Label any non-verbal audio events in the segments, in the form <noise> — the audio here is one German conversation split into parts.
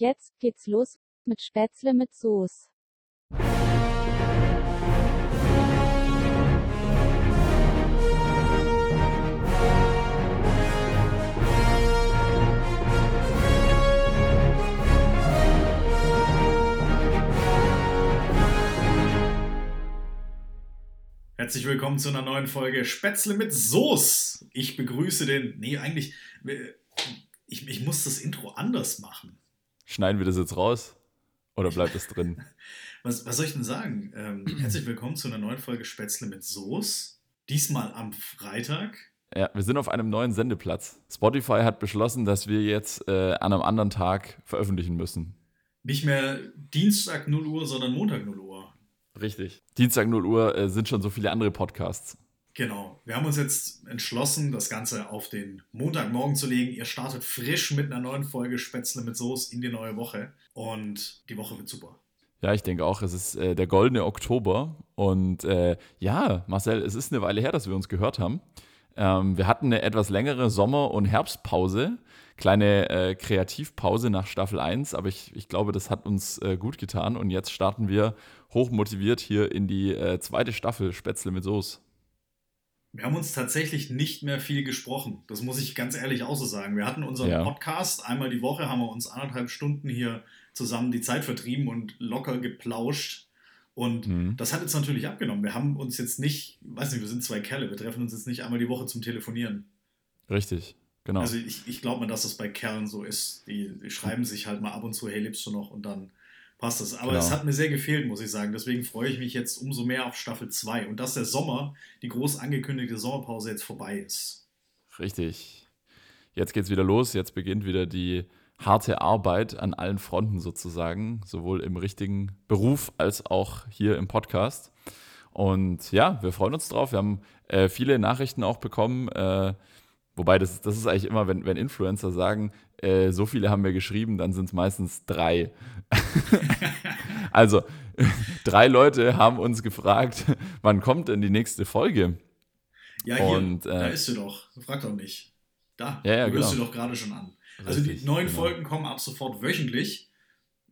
Jetzt geht's los mit Spätzle mit Soße. Herzlich willkommen zu einer neuen Folge Spätzle mit Soße. Ich begrüße den. Nee, eigentlich. Ich, ich muss das Intro anders machen. Schneiden wir das jetzt raus? Oder bleibt es drin? <laughs> Was, was soll ich denn sagen? Ähm, herzlich willkommen zu einer neuen Folge Spätzle mit Soße. Diesmal am Freitag. Ja, wir sind auf einem neuen Sendeplatz. Spotify hat beschlossen, dass wir jetzt äh, an einem anderen Tag veröffentlichen müssen. Nicht mehr Dienstag 0 Uhr, sondern Montag 0 Uhr. Richtig. Dienstag 0 Uhr äh, sind schon so viele andere Podcasts. Genau. Wir haben uns jetzt entschlossen, das Ganze auf den Montagmorgen zu legen. Ihr startet frisch mit einer neuen Folge Spätzle mit Soße in die neue Woche. Und die Woche wird super. Ja, ich denke auch, es ist äh, der goldene Oktober. Und äh, ja, Marcel, es ist eine Weile her, dass wir uns gehört haben. Ähm, wir hatten eine etwas längere Sommer- und Herbstpause kleine äh, Kreativpause nach Staffel 1, aber ich, ich glaube, das hat uns äh, gut getan und jetzt starten wir hochmotiviert hier in die äh, zweite Staffel Spätzle mit Soße. Wir haben uns tatsächlich nicht mehr viel gesprochen. Das muss ich ganz ehrlich auch so sagen. Wir hatten unseren ja. Podcast. Einmal die Woche haben wir uns anderthalb Stunden hier zusammen die Zeit vertrieben und locker geplauscht. Und mhm. das hat jetzt natürlich abgenommen. Wir haben uns jetzt nicht, weiß nicht, wir sind zwei Kerle, wir treffen uns jetzt nicht einmal die Woche zum Telefonieren. Richtig. Genau. Also ich, ich glaube mal, dass das bei Kerlen so ist. Die, die, schreiben sich halt mal ab und zu, hey, lebst du noch? Und dann passt das. Aber genau. es hat mir sehr gefehlt, muss ich sagen. Deswegen freue ich mich jetzt umso mehr auf Staffel 2. Und dass der Sommer, die groß angekündigte Sommerpause jetzt vorbei ist. Richtig. Jetzt geht es wieder los. Jetzt beginnt wieder die harte Arbeit an allen Fronten sozusagen, sowohl im richtigen Beruf als auch hier im Podcast. Und ja, wir freuen uns drauf. Wir haben äh, viele Nachrichten auch bekommen. Äh, Wobei, das, das ist eigentlich immer, wenn, wenn Influencer sagen, äh, so viele haben wir geschrieben, dann sind es meistens drei. <laughs> also, <laughs> drei Leute haben uns gefragt, <laughs> wann kommt denn die nächste Folge? Ja, hier, Und, äh, da ist sie doch. Frag doch nicht. Da, ja, ja, du genau. du doch gerade schon an. Also Richtig, die neuen genau. Folgen kommen ab sofort wöchentlich.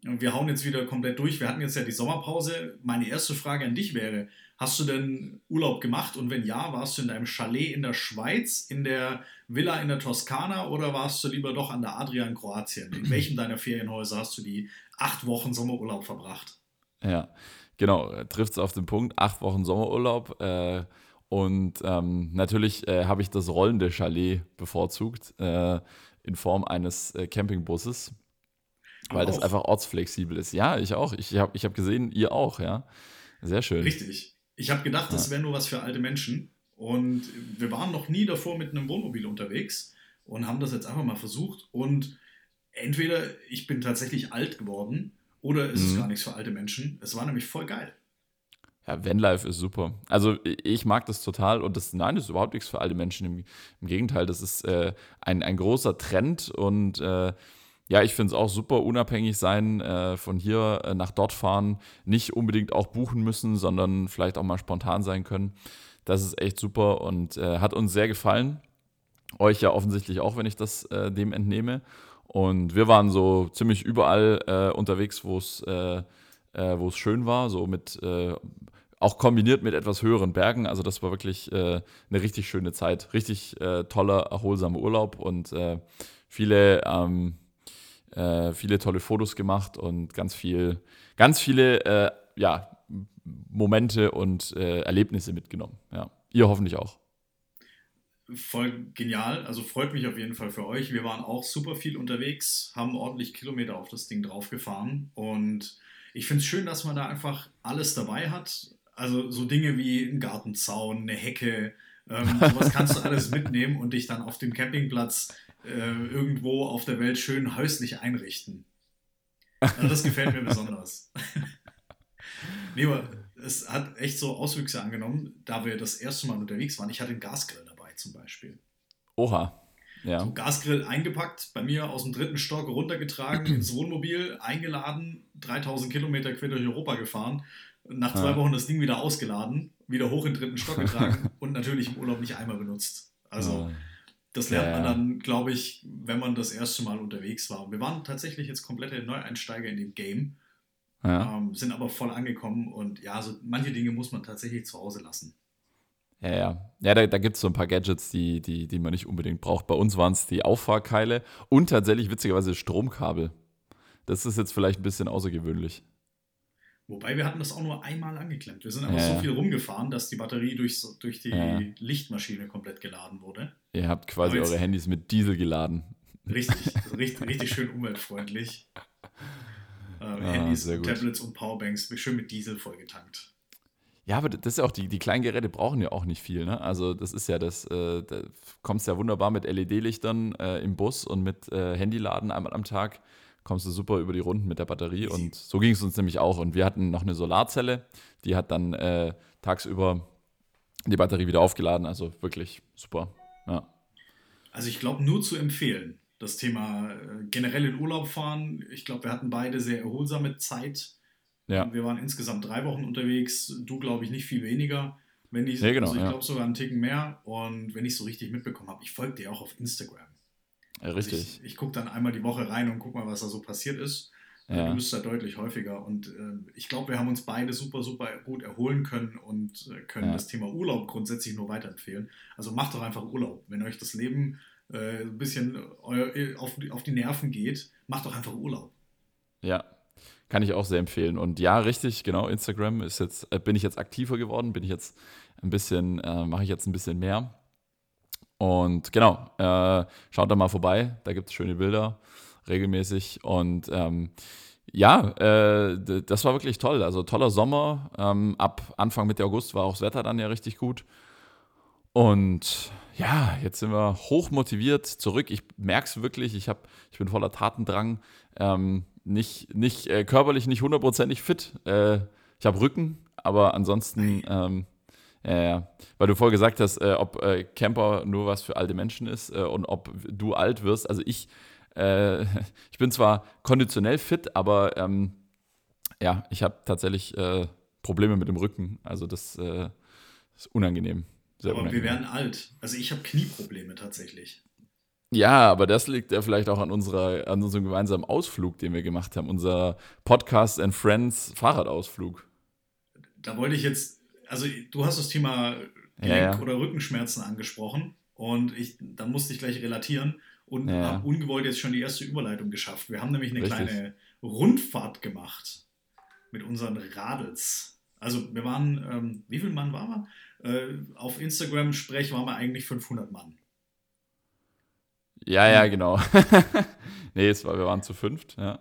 Und wir hauen jetzt wieder komplett durch. Wir hatten jetzt ja die Sommerpause. Meine erste Frage an dich wäre, Hast du denn Urlaub gemacht? Und wenn ja, warst du in deinem Chalet in der Schweiz, in der Villa in der Toskana oder warst du lieber doch an der Adria in Kroatien? In welchem <clears throat> deiner Ferienhäuser hast du die acht Wochen Sommerurlaub verbracht? Ja, genau, trifft es auf den Punkt. Acht Wochen Sommerurlaub. Äh, und ähm, natürlich äh, habe ich das rollende Chalet bevorzugt äh, in Form eines äh, Campingbusses, weil das einfach ortsflexibel ist. Ja, ich auch. Ich habe ich hab gesehen, ihr auch, ja. Sehr schön. Richtig. Ich habe gedacht, das wäre nur was für alte Menschen. Und wir waren noch nie davor mit einem Wohnmobil unterwegs und haben das jetzt einfach mal versucht. Und entweder ich bin tatsächlich alt geworden oder ist mhm. es gar nichts für alte Menschen. Es war nämlich voll geil. Ja, Vanlife ist super. Also ich mag das total und das, nein, das ist überhaupt nichts für alte Menschen. Im, im Gegenteil, das ist äh, ein, ein großer Trend und äh, ja, ich finde es auch super, unabhängig sein, äh, von hier äh, nach dort fahren, nicht unbedingt auch buchen müssen, sondern vielleicht auch mal spontan sein können. Das ist echt super und äh, hat uns sehr gefallen. Euch ja offensichtlich auch, wenn ich das äh, dem entnehme. Und wir waren so ziemlich überall äh, unterwegs, wo es äh, wo es schön war, so mit auch kombiniert mit etwas höheren Bergen. Also das war wirklich eine richtig schöne Zeit, richtig toller, erholsamer Urlaub und viele ähm, äh, viele tolle Fotos gemacht und ganz viel, ganz viele äh, ja, Momente und äh, Erlebnisse mitgenommen. Ja. Ihr hoffentlich auch. Voll genial. Also freut mich auf jeden Fall für euch. Wir waren auch super viel unterwegs, haben ordentlich Kilometer auf das Ding draufgefahren und ich finde es schön, dass man da einfach alles dabei hat. Also so Dinge wie ein Gartenzaun, eine Hecke, ähm, sowas kannst du <laughs> alles mitnehmen und dich dann auf dem Campingplatz äh, irgendwo auf der Welt schön häuslich einrichten. <laughs> Also das gefällt mir besonders. <laughs> nee, aber es hat echt so Auswüchse angenommen, da wir das erste Mal unterwegs waren. Ich hatte einen Gasgrill dabei zum Beispiel. Oha. Ja. So Gasgrill eingepackt, bei mir aus dem dritten Stock runtergetragen, <clears throat> ins Wohnmobil eingeladen, 3000 Kilometer quer durch Europa gefahren, nach zwei ja. Wochen das Ding wieder ausgeladen, wieder hoch in den dritten Stock <laughs> getragen und natürlich im Urlaub nicht einmal benutzt. Also. Ja Das lernt man dann, glaube ich, wenn man das erste Mal unterwegs war. Und wir waren tatsächlich jetzt komplette Neueinsteiger in dem Game, ähm, sind aber voll angekommen und ja, so manche Dinge muss man tatsächlich zu Hause lassen. ja, ja. Ja, da, da gibt es so ein paar Gadgets, die, die, die man nicht unbedingt braucht. Bei uns waren es die Auffahrkeile und tatsächlich witzigerweise Stromkabel. Das ist jetzt vielleicht ein bisschen außergewöhnlich. Wobei wir hatten das auch nur einmal angeklemmt. Wir sind aber Ja, so viel rumgefahren, dass die Batterie durch, durch die Ja. Lichtmaschine komplett geladen wurde. Ihr habt quasi eure Handys mit Diesel geladen. Richtig, <laughs> also richtig, richtig schön umweltfreundlich. Äh, Ah, Handys, sehr gut. Tablets und Powerbanks schön mit Diesel vollgetankt. Ja, aber das ist ja auch, die, die kleinen Geräte brauchen ja auch nicht viel, ne? Also das ist ja das, äh, da kommst ja wunderbar mit LED-Lichtern äh, im Bus und mit äh, Handyladen einmal am Tag, kommst du super über die Runden mit der Batterie und so ging es uns nämlich auch. Und wir hatten noch eine Solarzelle, die hat dann äh, tagsüber die Batterie wieder aufgeladen, also wirklich super. Ja, Also ich glaube, nur zu empfehlen. Das Thema äh, generell in Urlaub fahren. Ich glaube, wir hatten beide sehr erholsame Zeit. ja, Wir waren insgesamt drei Wochen unterwegs. Du, glaube ich, nicht viel weniger. Wenn ich, Nee, genau, also ich ja. glaube sogar einen Ticken mehr. Und wenn ich so richtig mitbekommen habe, ich folge dir auch auf Instagram. Äh, Also richtig. ich ich gucke dann einmal die Woche rein und gucke mal, was da so passiert ist. Äh, Ja. Du bist da deutlich häufiger. Und äh, ich glaube, wir haben uns beide super, super gut erholen können und äh, können Ja. das Thema Urlaub grundsätzlich nur weiterempfehlen. Also macht doch einfach Urlaub. Wenn euch das Leben äh, ein bisschen euer, auf, die- auf die Nerven geht, macht doch einfach Urlaub. Ja, kann ich auch sehr empfehlen. Und ja, richtig, genau, Instagram ist jetzt, äh, bin ich jetzt aktiver geworden, bin ich jetzt ein bisschen, äh, mache ich jetzt ein bisschen mehr. Und genau, äh, schaut da mal vorbei, da gibt es schöne Bilder regelmäßig. Und ähm, ja, äh, das war wirklich toll. Also toller Sommer. Ähm, ab Anfang Mitte August war auch das Wetter dann ja richtig gut. Und ja, jetzt sind wir hoch motiviert zurück. Ich merke es wirklich, ich, hab, ich bin voller Tatendrang. Ähm, nicht nicht äh, körperlich nicht hundertprozentig fit. Äh, ich habe Rücken, aber ansonsten, ähm, ja, ja. weil du vorher gesagt hast, äh, ob äh, Camper nur was für alte Menschen ist äh, und ob du alt wirst. Also ich, äh, <laughs> ich bin zwar konditionell fit, aber ähm, ja, ich habe tatsächlich äh, Probleme mit dem Rücken. Also das äh, ist unangenehm. Sehr Aber unangenehm. wir werden alt. Also ich habe Knieprobleme tatsächlich. Ja, aber das liegt ja vielleicht auch an, unserer, an unserem gemeinsamen Ausflug, den wir gemacht haben. Unser Podcast and Friends Fahrradausflug. Da wollte ich jetzt, also du hast das Thema Gelenk- ja. oder Rückenschmerzen angesprochen und ich, da musste ich gleich relatieren und ja. habe ungewollt jetzt schon die erste Überleitung geschafft. Wir haben nämlich eine Richtig. kleine Rundfahrt gemacht mit unseren Radels. Also wir waren, ähm, wie viel Mann waren wir? Äh, auf Instagram sprech waren wir eigentlich 500 Mann. Ja, ja, genau. <laughs> nee, es war, wir waren zu fünft, ja.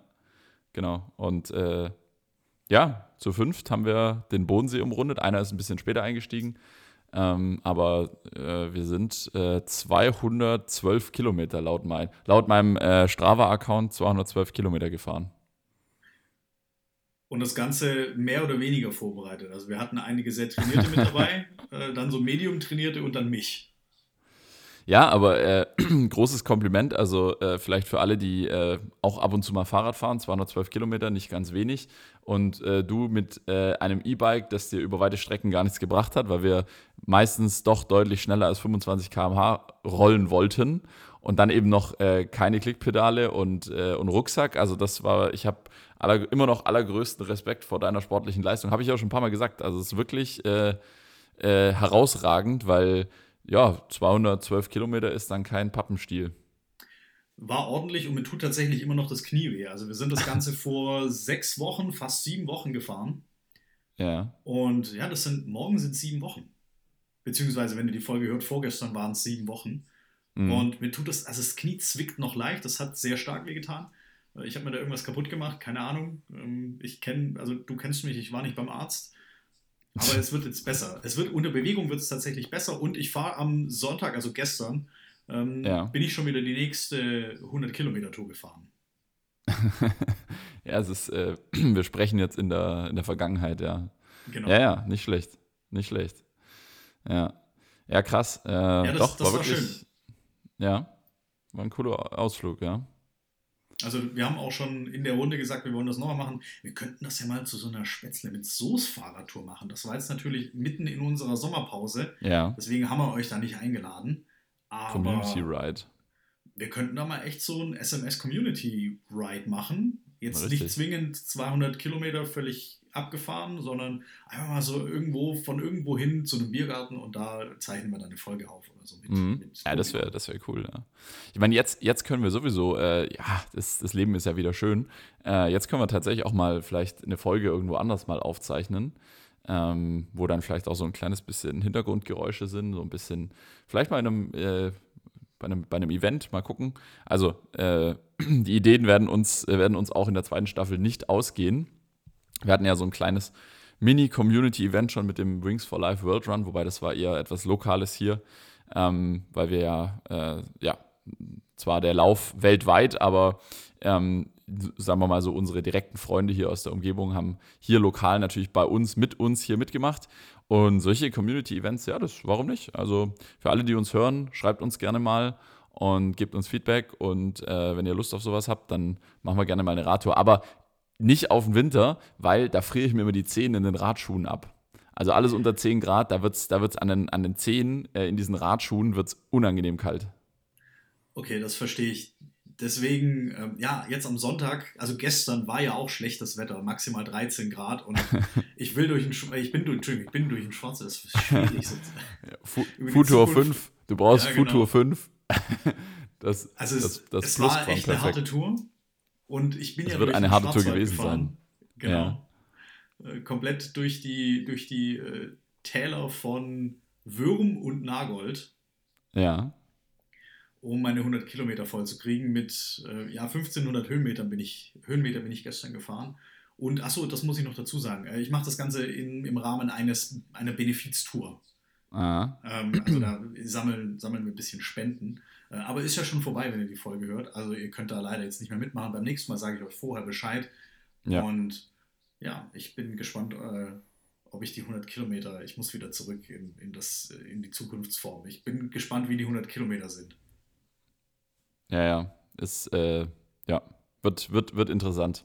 Genau. Und äh, ja, zu fünft haben wir den Bodensee umrundet. Einer ist ein bisschen später eingestiegen. Ähm, aber äh, wir sind äh, 212 Kilometer laut, mein, laut meinem äh, Strava-Account 212 Kilometer gefahren. Und das Ganze mehr oder weniger vorbereitet. Also wir hatten einige sehr trainierte mit dabei, <laughs> äh, dann so medium trainierte und dann mich. Ja, aber äh, <clears throat> großes Kompliment. Also äh, vielleicht für alle, die äh, auch ab und zu mal Fahrrad fahren, 212 Kilometer, nicht ganz wenig. Und äh, du mit äh, einem E-Bike, das dir über weite Strecken gar nichts gebracht hat, weil wir meistens doch deutlich schneller als 25 km/h rollen wollten. Und dann eben noch äh, keine Klickpedale und, und Rucksack. Also das war, ich habe immer noch allergrößten Respekt vor deiner sportlichen Leistung. Habe ich auch schon ein paar Mal gesagt. Also es ist wirklich herausragend, weil ja, 212 Kilometer ist dann kein Pappenstiel. War ordentlich und mir tut tatsächlich immer noch das Knie weh. Also wir sind das Ganze <laughs> vor sechs Wochen, fast sieben Wochen gefahren. Ja, Und ja, das sind, morgen sind sieben Wochen. Beziehungsweise, wenn ihr die Folge hört, vorgestern waren es sieben Wochen. Mhm. Und mir tut das, also das Knie zwickt noch leicht, das hat sehr stark wehgetan. Ich habe mir da irgendwas kaputt gemacht, keine Ahnung. Ähm, Ich kenne, also du kennst mich, ich war nicht beim Arzt. Aber es wird jetzt besser. Es wird unter Bewegung wird es tatsächlich besser und ich fahre am Sonntag, also gestern, ähm, Ja. bin ich schon wieder die nächste 100 Kilometer Tour gefahren. <laughs> ja, es ist, äh, <clears throat> wir sprechen jetzt in der, in der Vergangenheit, ja. Genau. Ja, ja, nicht schlecht. Nicht schlecht. Ja. Ja, krass. Äh, das- doch, das war wirklich. schön. Ja, war ein cooler Ausflug, ja. Also wir haben auch schon in der Runde gesagt, wir wollen das nochmal machen. Wir könnten das ja mal zu so einer Spätzle mit Soße-Fahrradtour machen. Das war jetzt natürlich mitten in unserer Sommerpause. Ja, Deswegen haben wir euch da nicht eingeladen. Aber Community Ride. wir könnten da mal echt so ein SMS Community Ride machen. Jetzt Richtig. nicht zwingend 200 Kilometer völlig abgefahren, sondern einfach mal so irgendwo von irgendwo hin zu einem Biergarten und da zeichnen wir dann eine Folge auf oder so. Mit, Mhm. mit Ja, das wäre das wär cool. Ja. Ich meine, jetzt, jetzt können wir sowieso, äh, ja, das, das Leben ist ja wieder schön. Äh, jetzt können wir tatsächlich auch mal vielleicht eine Folge irgendwo anders mal aufzeichnen, ähm, wo dann vielleicht auch so ein kleines bisschen Hintergrundgeräusche sind, so ein bisschen, vielleicht mal in einem, äh, bei einem, bei einem Event mal gucken. Also, äh, <clears throat> die Ideen werden uns, äh, werden uns auch in der zweiten Staffel nicht ausgehen. Wir hatten ja so ein kleines Mini-Community-Event schon mit dem Wings for Life World Run, wobei das war eher etwas Lokales hier, ähm, weil wir ja, äh, ja, zwar der Lauf weltweit, aber ähm, sagen wir mal so, unsere direkten Freunde hier aus der Umgebung haben hier lokal natürlich bei uns, mit uns hier mitgemacht. Und solche Community-Events, ja, das, warum nicht? Also für alle, die uns hören, schreibt uns gerne mal und gebt uns Feedback. Und äh, wenn ihr Lust auf sowas habt, dann machen wir gerne mal eine Radtour. Aber nicht auf den Winter, weil da friere ich mir immer die Zehen in den Radschuhen ab. Also alles unter 10 Grad, da wird es da wird's an, den, an den Zehen äh, in diesen Radschuhen wird's unangenehm kalt. Okay, das verstehe ich. Deswegen, ähm, ja, jetzt am Sonntag, also gestern war ja auch schlechtes Wetter, maximal 13 Grad und <laughs> ich will durch ein, ich bin durch, ich bin durch ein schwarzes, das ist schwierig. <laughs> so. Fu <laughs> Futur Zukunft. 5, du brauchst Ja, genau. Futur 5. das, Also es, das, das es war echt eine perfekt. harte Tour und ich bin Es ja wird eine harte Tour gewesen gefahren. Genau. Äh, komplett durch die, durch die äh, Täler von Würm und Nagold. Ja. um meine 100 Kilometer voll zu kriegen. Mit äh, ja, 1500 Höhenmetern bin ich, Höhenmeter bin ich gestern gefahren. Und achso, das muss ich noch dazu sagen. Äh, ich mache das Ganze in, im Rahmen eines, einer Benefiztour. Ah. Ähm, also da sammeln, sammeln wir ein bisschen Spenden. Äh, aber ist ja schon vorbei, wenn ihr die Folge hört. Also ihr könnt da leider jetzt nicht mehr mitmachen. Beim nächsten Mal sage ich euch vorher Bescheid. Ja. Und ja, ich bin gespannt, äh, ob ich die 100 Kilometer, ich muss wieder zurück in, in, das, in die Zukunftsform. Ich bin gespannt, wie die 100 Kilometer sind. Ja, ja. Ist, äh, ja, wird, wird, wird interessant.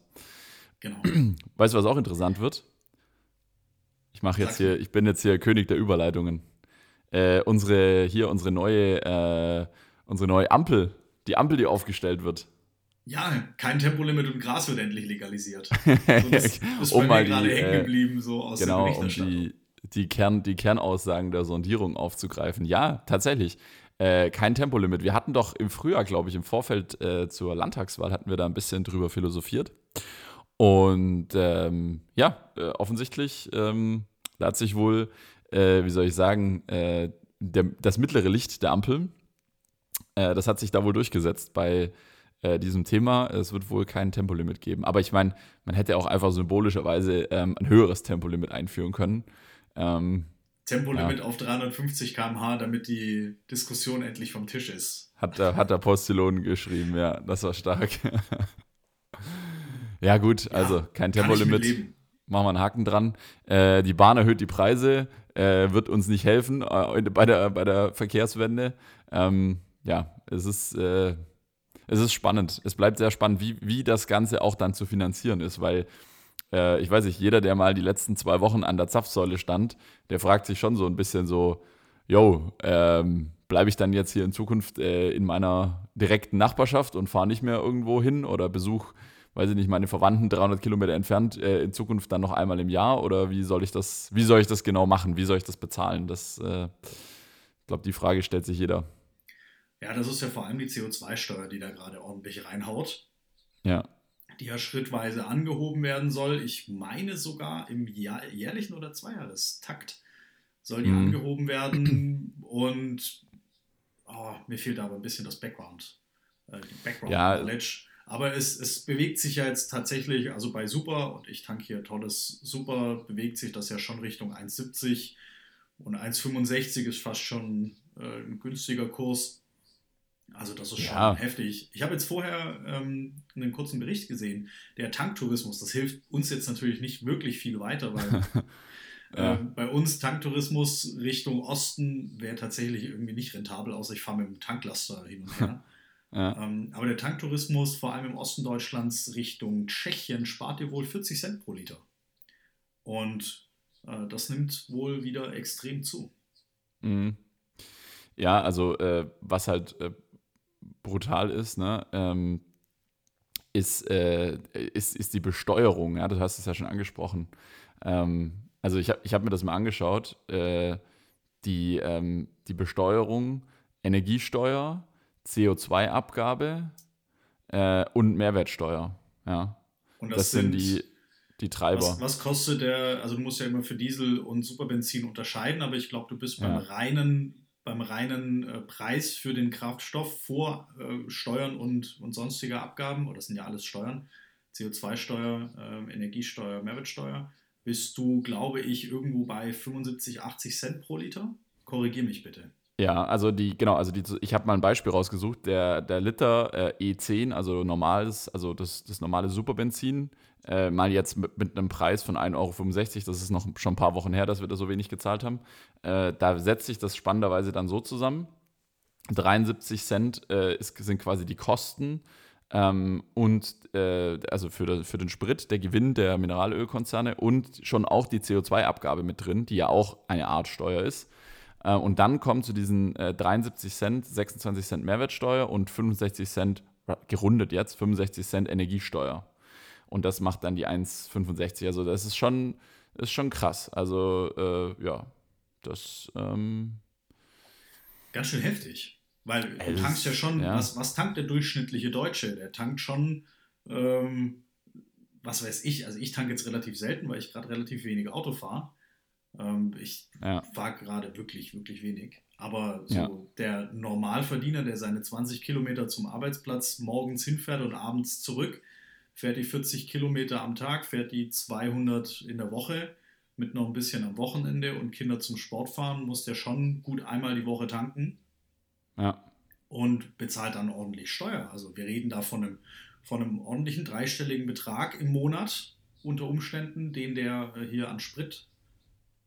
Genau. <clears throat> Weißt du, was auch interessant wird? Ich mache jetzt hier, ich bin jetzt hier König der Überleitungen. Äh, unsere, hier unsere neue, äh, unsere neue Ampel, die Ampel, die aufgestellt wird. Ja, kein Tempolimit und Gras wird endlich legalisiert. <laughs> So, das, das ist Um bei mal mir gerade die, hängen äh, geblieben, so aus Genau, der um Berichterstattung. die, die, Kern, die Kernaussagen der Sondierung aufzugreifen. Ja, tatsächlich. Äh, kein Tempolimit. Wir hatten doch im Frühjahr, glaube ich, im Vorfeld äh, zur Landtagswahl, hatten wir da ein bisschen drüber philosophiert. Und ähm, ja, äh, offensichtlich, ähm, da hat sich wohl, äh, wie soll ich sagen, äh, der, das mittlere Licht der Ampel, äh, das hat sich da wohl durchgesetzt bei äh, diesem Thema. Es wird wohl kein Tempolimit geben. Aber ich meine, man hätte auch einfach symbolischerweise ähm, ein höheres Tempolimit einführen können. Ähm, Tempolimit auf 350 km/h, damit die Diskussion endlich vom Tisch ist. hat, der, hat der Postillon geschrieben, ja, das war stark. <laughs> ja, gut, also kein Tempolimit. Machen wir einen Haken dran. Äh, die Bahn erhöht die Preise, äh, wird uns nicht helfen äh, bei, der, bei der Verkehrswende. Ähm, ja, es ist, äh, es ist spannend. Es bleibt sehr spannend, wie, wie das Ganze auch dann zu finanzieren ist, weil äh, ich weiß nicht, jeder, der mal die letzten zwei Wochen an der Zapfsäule stand, der fragt sich schon so ein bisschen so, yo, ähm, bleibe ich dann jetzt hier in Zukunft äh, in meiner direkten Nachbarschaft und fahre nicht mehr irgendwo hin oder besuche, weiß ich nicht, meine Verwandten 300 Kilometer entfernt äh, in Zukunft dann noch einmal im Jahr oder wie soll ich das, wie soll ich das genau machen, wie soll ich das bezahlen? Das, äh, ich glaube, die Frage stellt sich jeder. Ja, das ist ja vor allem die CO2-Steuer, die da gerade ordentlich reinhaut, Ja, die ja schrittweise angehoben werden soll. Ich meine sogar im Jahr, jährlichen oder Zweijahrestakt soll die Mhm. angehoben werden. Und oh, mir fehlt aber ein bisschen das Background, äh, Background Ja. Knowledge. Aber es, es bewegt sich ja jetzt tatsächlich, also bei Super, und ich tanke hier tolles Super, bewegt sich das ja schon Richtung 1,70 und 1,65 ist fast schon äh, ein günstiger Kurs. Also das ist schon Ja. heftig. Ich habe jetzt vorher ähm, einen kurzen Bericht gesehen. Der Tanktourismus, das hilft uns jetzt natürlich nicht wirklich viel weiter, weil <laughs> Ja. ähm, bei uns Tanktourismus Richtung Osten wäre tatsächlich irgendwie nicht rentabel, außer ich fahre mit dem Tanklaster hin und her. Ja. ähm, aber der Tanktourismus, vor allem im Osten Deutschlands Richtung Tschechien, spart dir wohl 40 Cent pro Liter. Und äh, das nimmt wohl wieder extrem zu. Mhm. ja, also äh, was halt äh, brutal ist, ne, ähm, ist, äh, ist, ist die Besteuerung. Ja, du hast es ja schon angesprochen. Ähm, also ich habe ich hab mir das mal angeschaut. Äh, die, ähm, die Besteuerung, Energiesteuer, CO2-Abgabe äh, und Mehrwertsteuer. Ja. Und Das, das, sind, sind die, die Treiber. Was, was kostet der, also du musst ja immer für Diesel und Superbenzin unterscheiden, aber ich glaube, du bist beim Ja. reinen, beim reinen äh, Preis für den Kraftstoff vor äh, Steuern und, und sonstige Abgaben, oder das sind ja alles Steuern, CO2-Steuer, äh, Energiesteuer, Mehrwertsteuer, bist du, glaube ich, irgendwo bei 75, 80 Cent pro Liter. Korrigier mich bitte. Ja, also die, genau, also die, ich habe mal ein Beispiel rausgesucht. Der, der Liter äh, E10, also normales, also das, das normale Superbenzin, äh, mal jetzt mit, mit einem Preis von 1,65 Euro, das ist noch schon ein paar Wochen her, dass wir da so wenig gezahlt haben. Äh, da setzt sich das spannenderweise dann so zusammen. 73 Cent äh, ist, sind quasi die Kosten ähm, und äh, also für, für den Sprit, der Gewinn der Mineralölkonzerne und schon auch die CO2-Abgabe mit drin, die ja auch eine Art Steuer ist. Äh, und dann kommen zu diesen äh, 73 Cent, 26 Cent Mehrwertsteuer und 65 Cent, gerundet jetzt, 65 Cent Energiesteuer. Und das macht dann die 1,65. Also das ist schon, ist schon krass. Also äh, ja, das ähm, Ganz schön heftig. Weil du tankst ja schon, ja. Was, was tankt der durchschnittliche Deutsche? Der tankt schon, ähm, was weiß ich, also ich tanke jetzt relativ selten, weil ich gerade relativ wenig Auto fahre. Ähm, ich ja. fahre gerade wirklich, wirklich wenig. Aber so Ja. der Normalverdiener, der seine 20 Kilometer zum Arbeitsplatz morgens hinfährt und abends zurück, fährt die 40 Kilometer am Tag, fährt die 200 in der Woche mit noch ein bisschen am Wochenende und Kinder zum Sport fahren, muss der schon gut einmal die Woche tanken ja. und bezahlt dann ordentlich Steuer. Also wir reden da von einem, von einem ordentlichen dreistelligen Betrag im Monat unter Umständen, den der äh, hier an Sprit,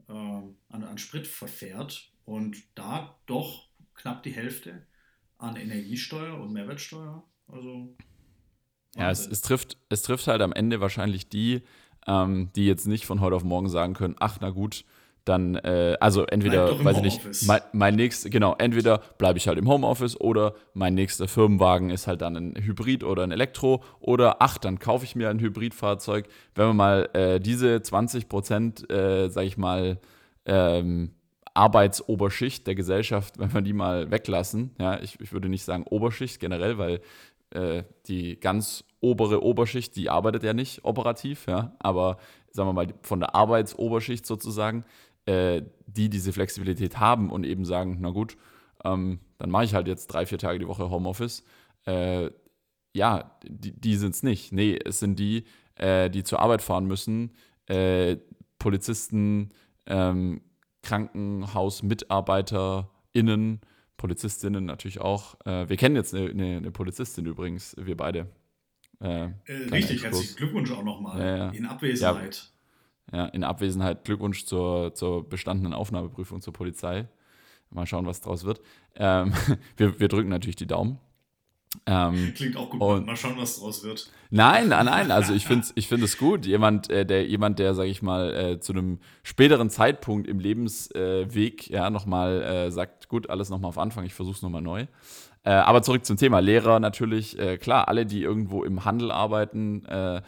äh, an, an Sprit verfährt und da doch knapp die Hälfte an Energiesteuer und Mehrwertsteuer. Also Ja, es, es, trifft, es trifft halt am Ende wahrscheinlich die, ähm, die jetzt nicht von heute auf morgen sagen können, ach na gut, dann, äh, also entweder, weiß ich nicht, mein, mein nächster, genau, entweder bleibe ich halt im Homeoffice oder mein nächster Firmenwagen ist halt dann ein Hybrid oder ein Elektro oder ach, dann kaufe ich mir ein Hybridfahrzeug. Wenn wir mal äh, diese 20 Prozent, äh, sag ich mal, ähm, Arbeitsoberschicht der Gesellschaft, wenn wir die mal weglassen, ja, ich, ich würde nicht sagen Oberschicht generell, weil äh, die ganz obere Oberschicht, die arbeitet ja nicht operativ, ja, aber sagen wir mal von der Arbeitsoberschicht sozusagen, äh, die diese Flexibilität haben und eben sagen, na gut, ähm, dann mache ich halt jetzt drei, vier Tage die Woche Homeoffice. Äh, ja, die, die sind es nicht. Nee, es sind die, äh, die zur Arbeit fahren müssen, äh, Polizisten, ähm, KrankenhausmitarbeiterInnen, Polizistinnen natürlich auch. Äh, wir kennen jetzt eine, eine, eine Polizistin übrigens, wir beide. Äh, äh, richtig, herzlichen Glückwunsch auch nochmal Ja, ja. in Abwesenheit. Ja, in Abwesenheit Glückwunsch zur, zur bestandenen Aufnahmeprüfung zur Polizei. Mal schauen, was draus wird. Ähm, <laughs> wir, wir drücken natürlich die Daumen. Ähm, Klingt auch gut. Und- mal schauen, was draus wird. Nein, nein, nein. Also ich finde ich find es gut. Jemand, äh, der, jemand, der, sage ich mal, äh, zu einem späteren Zeitpunkt im Lebensweg ja nochmal äh, sagt, gut, alles nochmal auf Anfang, ich versuche es nochmal neu. Äh, aber zurück zum Thema. Lehrer natürlich, äh, klar, alle, die irgendwo im Handel arbeiten, äh,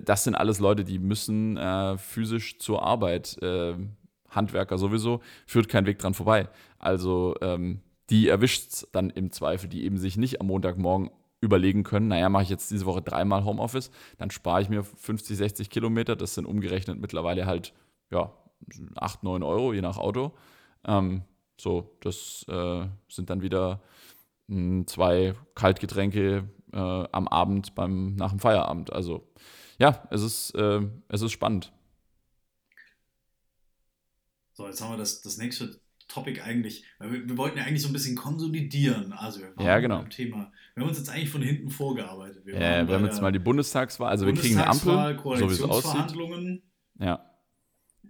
das sind alles Leute, die müssen äh, physisch zur Arbeit. Äh, Handwerker sowieso, führt kein Weg dran vorbei. Also ähm, die erwischt es dann im Zweifel, die eben sich nicht am Montagmorgen überlegen können, naja, mache ich jetzt diese Woche dreimal Homeoffice, dann spare ich mir 50, 60 Kilometer, das sind umgerechnet mittlerweile halt, ja, 8, 9 Euro, je nach Auto. Ähm, so, das äh, sind dann wieder mh, zwei Kaltgetränke äh, am Abend beim, nach dem Feierabend. Also ja, es ist, äh, es ist spannend. So, jetzt haben wir das, das nächste Topic eigentlich, weil wir, wir wollten ja eigentlich so ein bisschen konsolidieren. Also wir waren Ja, genau. beim Thema. Wir haben uns jetzt eigentlich von hinten vorgearbeitet. Wir, waren wir haben jetzt mal die Bundestagswahl, also wir kriegen eine Bundestagswahl, Ampel, so wie es aussieht. Ja.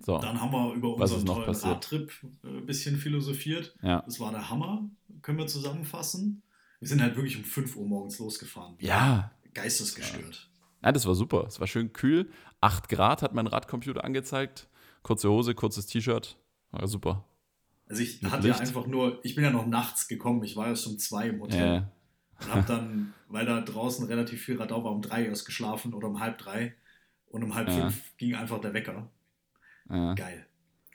So, Dann haben wir über unseren tollen? Radtrip äh, ein bisschen philosophiert. ja. Das war der Hammer, können wir zusammenfassen. Wir sind halt wirklich um 5 Uhr morgens losgefahren. Ja, Geistesgestört. Ja, das war super. Es war schön kühl. 8 Grad hat mein Radcomputer angezeigt. Kurze Hose, kurzes T-Shirt. War super. Also ich Mit hatte ja Licht? einfach nur, ich bin ja noch nachts gekommen, ich war erst um zwei im Hotel. Ja. Und habe dann, weil da draußen relativ viel Radau war, um drei erst geschlafen oder um halb drei. Und um halb Ja. fünf ging einfach der Wecker. Ja. Geil.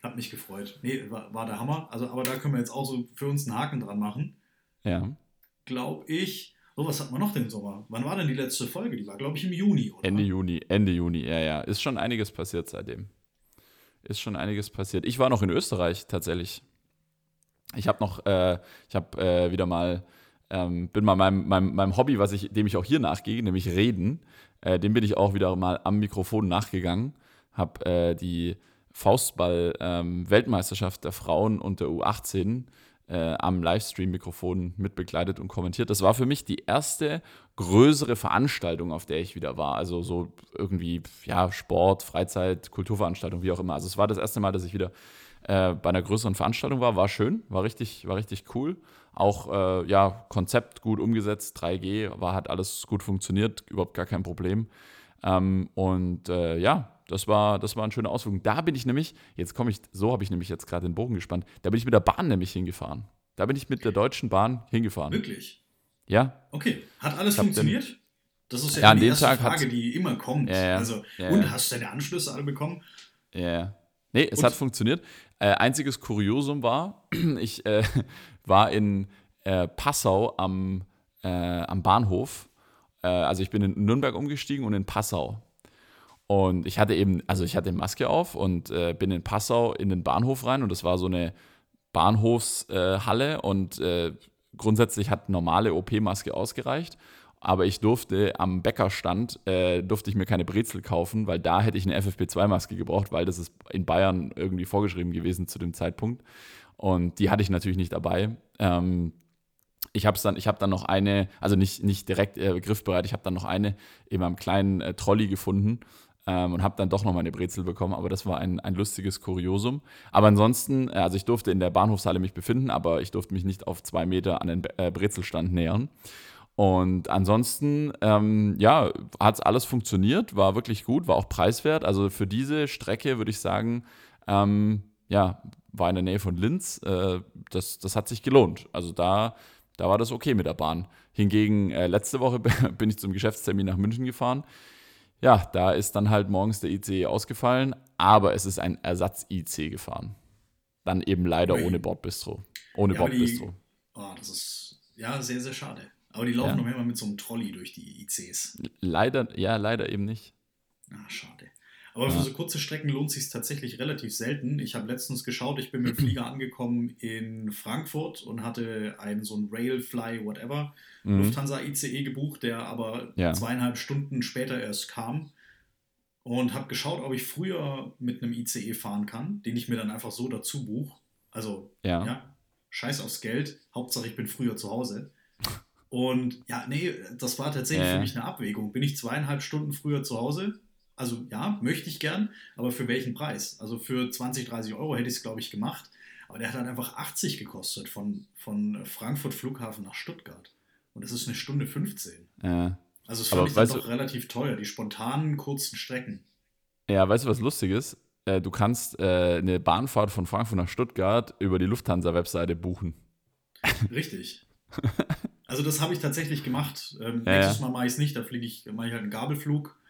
Hab mich gefreut. Nee, war, war der Hammer. Also, aber da können wir jetzt auch so für uns einen Haken dran machen. ja. Glaube ich. Oh, was hat man noch den Sommer? Wann war denn die letzte Folge? Die war, glaube ich, im Juni, oder? Ende Juni, Ende Juni, ja, ja. Ist schon einiges passiert seitdem. Ist schon einiges passiert. Ich war noch in Österreich tatsächlich. Ich habe noch, äh, ich habe äh, wieder mal, ähm, bin mal meinem, meinem, meinem Hobby, was ich, dem ich auch hier nachgehe, nämlich Reden, äh, dem bin ich auch wieder mal am Mikrofon nachgegangen. Habe äh, die Faustball-Weltmeisterschaft der Frauen und der U18 äh, am Livestream-Mikrofon mitbegleitet und kommentiert. Das war für mich die erste größere Veranstaltung, auf der ich wieder war. Also so irgendwie, ja, Sport, Freizeit, Kulturveranstaltung, wie auch immer. Also es war das erste Mal, dass ich wieder äh, bei einer größeren Veranstaltung war. War schön, war richtig, war richtig cool. Auch, äh, ja, Konzept gut umgesetzt, 3G, war, hat alles gut funktioniert, überhaupt gar kein Problem. Ähm, und äh, ja, das war, das war ein schöner Ausflug. Da bin ich nämlich, jetzt komme ich, so habe ich nämlich jetzt gerade den Bogen gespannt, da bin ich mit der Bahn nämlich hingefahren. Da bin ich mit der Deutschen Bahn hingefahren. Wirklich? Ja, Okay. Hat alles funktioniert? Das ist ja, Ja, die erste Tag Frage, die immer kommt. Ja, ja. Also, und hast du deine Anschlüsse alle bekommen? Ja, ja. Nee, es Und- hat funktioniert. Äh, einziges Kuriosum war, <clears throat> ich äh, <laughs> war in äh, Passau am, äh, am Bahnhof. Äh, also ich bin in Nürnberg umgestiegen und in Passau. Und ich hatte eben, also ich hatte Maske auf und äh, bin in Passau in den Bahnhof rein und das war so eine Bahnhofshalle äh, und grundsätzlich hat normale OP-Maske ausgereicht. Aber ich durfte am Bäckerstand, äh, durfte ich mir keine Brezel kaufen, weil da hätte ich eine FFP2-Maske gebraucht, weil das ist in Bayern irgendwie vorgeschrieben gewesen zu dem Zeitpunkt. Und die hatte ich natürlich nicht dabei. Ähm, ich habe dann, ich dann noch eine, also nicht, nicht direkt äh, griffbereit, ich habe dann noch eine in meinem kleinen äh, Trolley gefunden ähm, und habe dann doch noch meine Brezel bekommen, aber das war ein, ein lustiges Kuriosum. Aber ansonsten, äh, also ich durfte in der Bahnhofshalle mich befinden, aber ich durfte mich nicht auf zwei Meter an den äh, Brezelstand nähern. Und ansonsten, ähm, ja, hat alles funktioniert, war wirklich gut, war auch preiswert. Also für diese Strecke würde ich sagen, ähm, ja, war in der Nähe von Linz. Äh, das, das hat sich gelohnt. Also da, da war das okay mit der Bahn. Hingegen, äh, letzte Woche <laughs> bin ich zum Geschäftstermin nach München gefahren. Ja, da ist dann halt morgens der ICE ausgefallen, aber es ist ein Ersatz-IC gefahren. Dann eben leider ohne Bordbistro. Ohne Ja, Bordbistro. Oh, das ist ja sehr, sehr schade. Aber die laufen Ja. noch immer mit so einem Trolley durch die ICs. Leider, ja, leider eben nicht. Ah, schade. Aber Ja. für so kurze Strecken lohnt sich tatsächlich relativ selten. Ich habe letztens geschaut, ich bin mit dem <clears throat> Flieger angekommen in Frankfurt und hatte einen so einen Railfly, whatever, Mhm. Lufthansa ICE gebucht, der aber Ja. zweieinhalb Stunden später erst kam. Und habe geschaut, ob ich früher mit einem ICE fahren kann, den ich mir dann einfach so dazu buche. Also, Ja. ja, scheiß aufs Geld. Hauptsache, ich bin früher zu Hause. <laughs> Und ja, nee, das war tatsächlich Ja. für mich eine Abwägung. Bin ich zweieinhalb Stunden früher zu Hause? Also ja, möchte ich gern, aber für welchen Preis? Also für 20, 30 Euro hätte ich es, glaube ich, gemacht. Aber der hat halt einfach 80 gekostet von, von Frankfurt Flughafen nach Stuttgart. Und das ist eine Stunde 15. Ja. Also es fand ich dann doch relativ teuer, die spontanen kurzen Strecken. Ja, weißt du, was lustig ist? Äh, du kannst äh, eine Bahnfahrt von Frankfurt nach Stuttgart über die Lufthansa-Webseite buchen. <laughs> Richtig. Also das habe ich tatsächlich gemacht. Ähm, Ja, nächstes. Mal mache ich es nicht, da fliege ich, mache ich halt einen Gabelflug,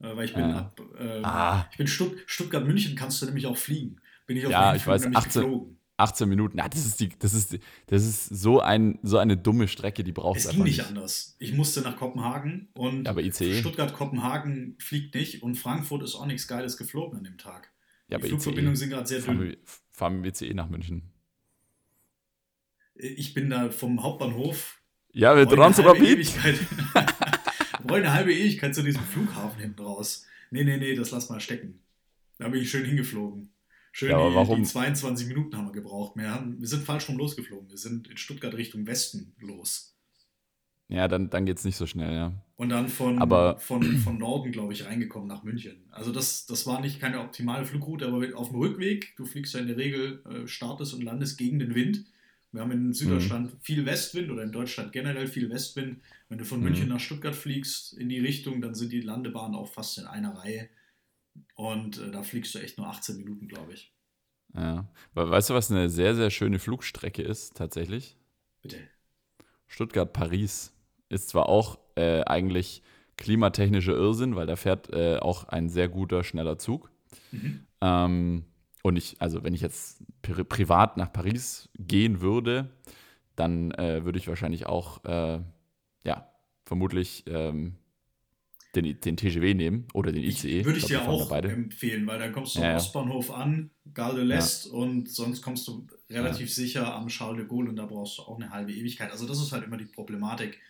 äh, weil ich bin Ja. ab, äh, Ah. ich bin Stutt Stuttgart-München kannst du nämlich auch fliegen. Bin ich auf Ja, ich weiß, nämlich 18 geflogen. 18 Minuten, na, das ist die, das ist, die- das ist so, ein, so eine dumme Strecke, die braucht Es es ging einfach nicht nicht. anders. Ich musste nach Kopenhagen und Ja, ICE. Stuttgart-Kopenhagen fliegt nicht und Frankfurt ist auch nichts Geiles geflogen an dem Tag. Ja, die aber Flugverbindungen sind gerade sehr Fahren dünn. wir, fahren wir ICE nach München. Ich bin da vom Hauptbahnhof Ja, wir halbe Transrapid. Ewigkeit. <laughs> Brauche eine halbe Ewigkeit zu diesem Flughafen hinten raus. Nee, nee, nee, das lass mal stecken. Da bin ich schön hingeflogen. Schön, Ja, aber die, warum? die 22 Minuten haben wir gebraucht. Wir, haben, wir sind falsch rum losgeflogen. Wir sind in Stuttgart Richtung Westen los. Ja, dann, dann geht es nicht so schnell, ja. Und dann von, Aber- von, von Norden, glaube ich, reingekommen nach München. Also das, das war nicht keine optimale Flugroute, aber auf dem Rückweg, du fliegst ja in der Regel, äh, startest und landest gegen den Wind. Wir haben in Süddeutschland Mhm. viel Westwind oder in Deutschland generell viel Westwind. Wenn du von Mhm. München nach Stuttgart fliegst in die Richtung, dann sind die Landebahnen auch fast in einer Reihe. Und äh, da fliegst du echt nur 18 Minuten, glaube ich. Ja. Weißt du, was eine sehr, sehr schöne Flugstrecke ist, tatsächlich? Bitte. Stuttgart-Paris ist zwar auch äh, eigentlich klimatechnischer Irrsinn, weil da fährt äh, auch ein sehr guter, schneller Zug. Mhm. Ähm, und ich, also wenn ich jetzt pri privat nach Paris gehen würde, dann äh, würde ich wahrscheinlich auch, äh, ja, vermutlich ähm, den, den TGW nehmen oder den ICE. Würde ich, ich dir auch empfehlen, weil dann kommst du ja, am Ostbahnhof an, Gare de l'Est ja. und sonst kommst du relativ ja. sicher am Charles de Gaulle und da brauchst du auch eine halbe Ewigkeit. Also das ist halt immer die Problematik.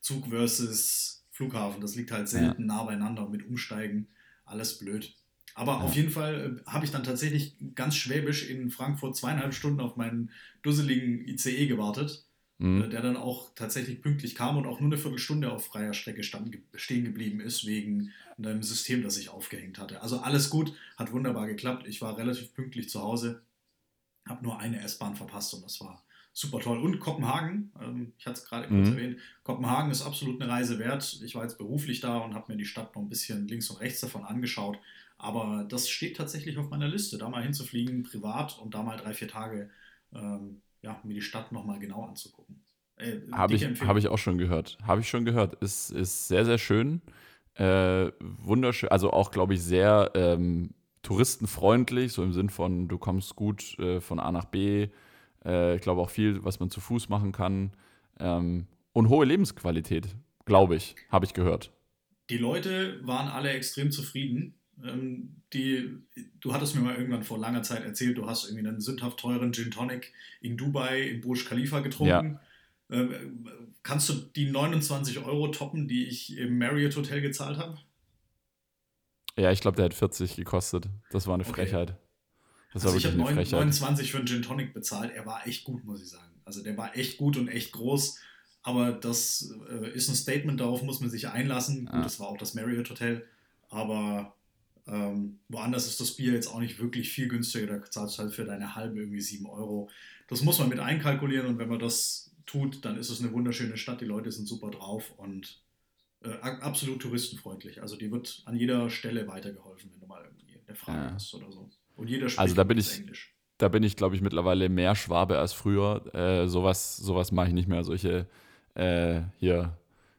Zug versus Flughafen, das liegt halt selten nah beieinander mit Umsteigen, alles blöd. Aber auf jeden Fall äh, habe ich dann tatsächlich ganz schwäbisch in Frankfurt zweieinhalb Stunden auf meinen dusseligen ICE gewartet mhm. Äh, der dann auch tatsächlich pünktlich kam und auch nur eine Viertelstunde auf freier Strecke stand, stehen geblieben ist, wegen einem System, das ich aufgehängt hatte. Also alles gut, hat wunderbar geklappt. Ich war relativ pünktlich zu Hause, habe nur eine S-Bahn verpasst und das war super toll. Und Kopenhagen, ähm, ich hatte es gerade kurz mhm. erwähnt, Kopenhagen ist absolut eine Reise wert. Ich war jetzt beruflich da und habe mir die Stadt noch ein bisschen links und rechts davon angeschaut. Aber das steht tatsächlich auf meiner Liste, da mal hinzufliegen, privat und da mal drei, vier Tage ähm, ja, mir die Stadt nochmal genau anzugucken. Äh, Habe ich, hab ich auch schon gehört. Habe ich schon gehört. Ist, ist sehr, sehr schön. Äh, wunderschön, also auch, glaube ich, sehr ähm, touristenfreundlich, so im Sinn von, du kommst gut äh, von A nach B. Äh, ich glaube auch viel, was man zu Fuß machen kann. Ähm, und hohe Lebensqualität, glaube ich, habe ich gehört. Die Leute waren alle extrem zufrieden. Ähm, die, du hattest mir mal irgendwann vor langer Zeit erzählt, du hast irgendwie einen sündhaft teuren Gin Tonic in Dubai in Burj Khalifa getrunken. Ja. Ähm, kannst du die 29 Euro toppen, die ich im Marriott Hotel gezahlt habe? Ja, ich glaube, der hat 40 gekostet. Das war eine Frechheit. Okay. Das also ich habe 29 für einen Gin Tonic bezahlt. Er war echt gut, muss ich sagen. Also der war echt gut und echt groß. Aber das äh, ist ein Statement, darauf muss man sich einlassen. Ja. Gut, das war auch das Marriott Hotel. Aber ähm, woanders ist das Bier jetzt auch nicht wirklich viel günstiger, da zahlst du halt für deine halbe irgendwie 7 Euro. Das muss man mit einkalkulieren und wenn man das tut, dann ist es eine wunderschöne Stadt, die Leute sind super drauf und äh, absolut touristenfreundlich. Also die wird an jeder Stelle weitergeholfen, wenn du mal irgendwie eine Frage ja. hast oder so. Und jeder spricht also da bin ich, Englisch. Da bin ich, glaube ich, mittlerweile mehr Schwabe als früher. Äh, sowas sowas mache ich nicht mehr. Solche äh, hier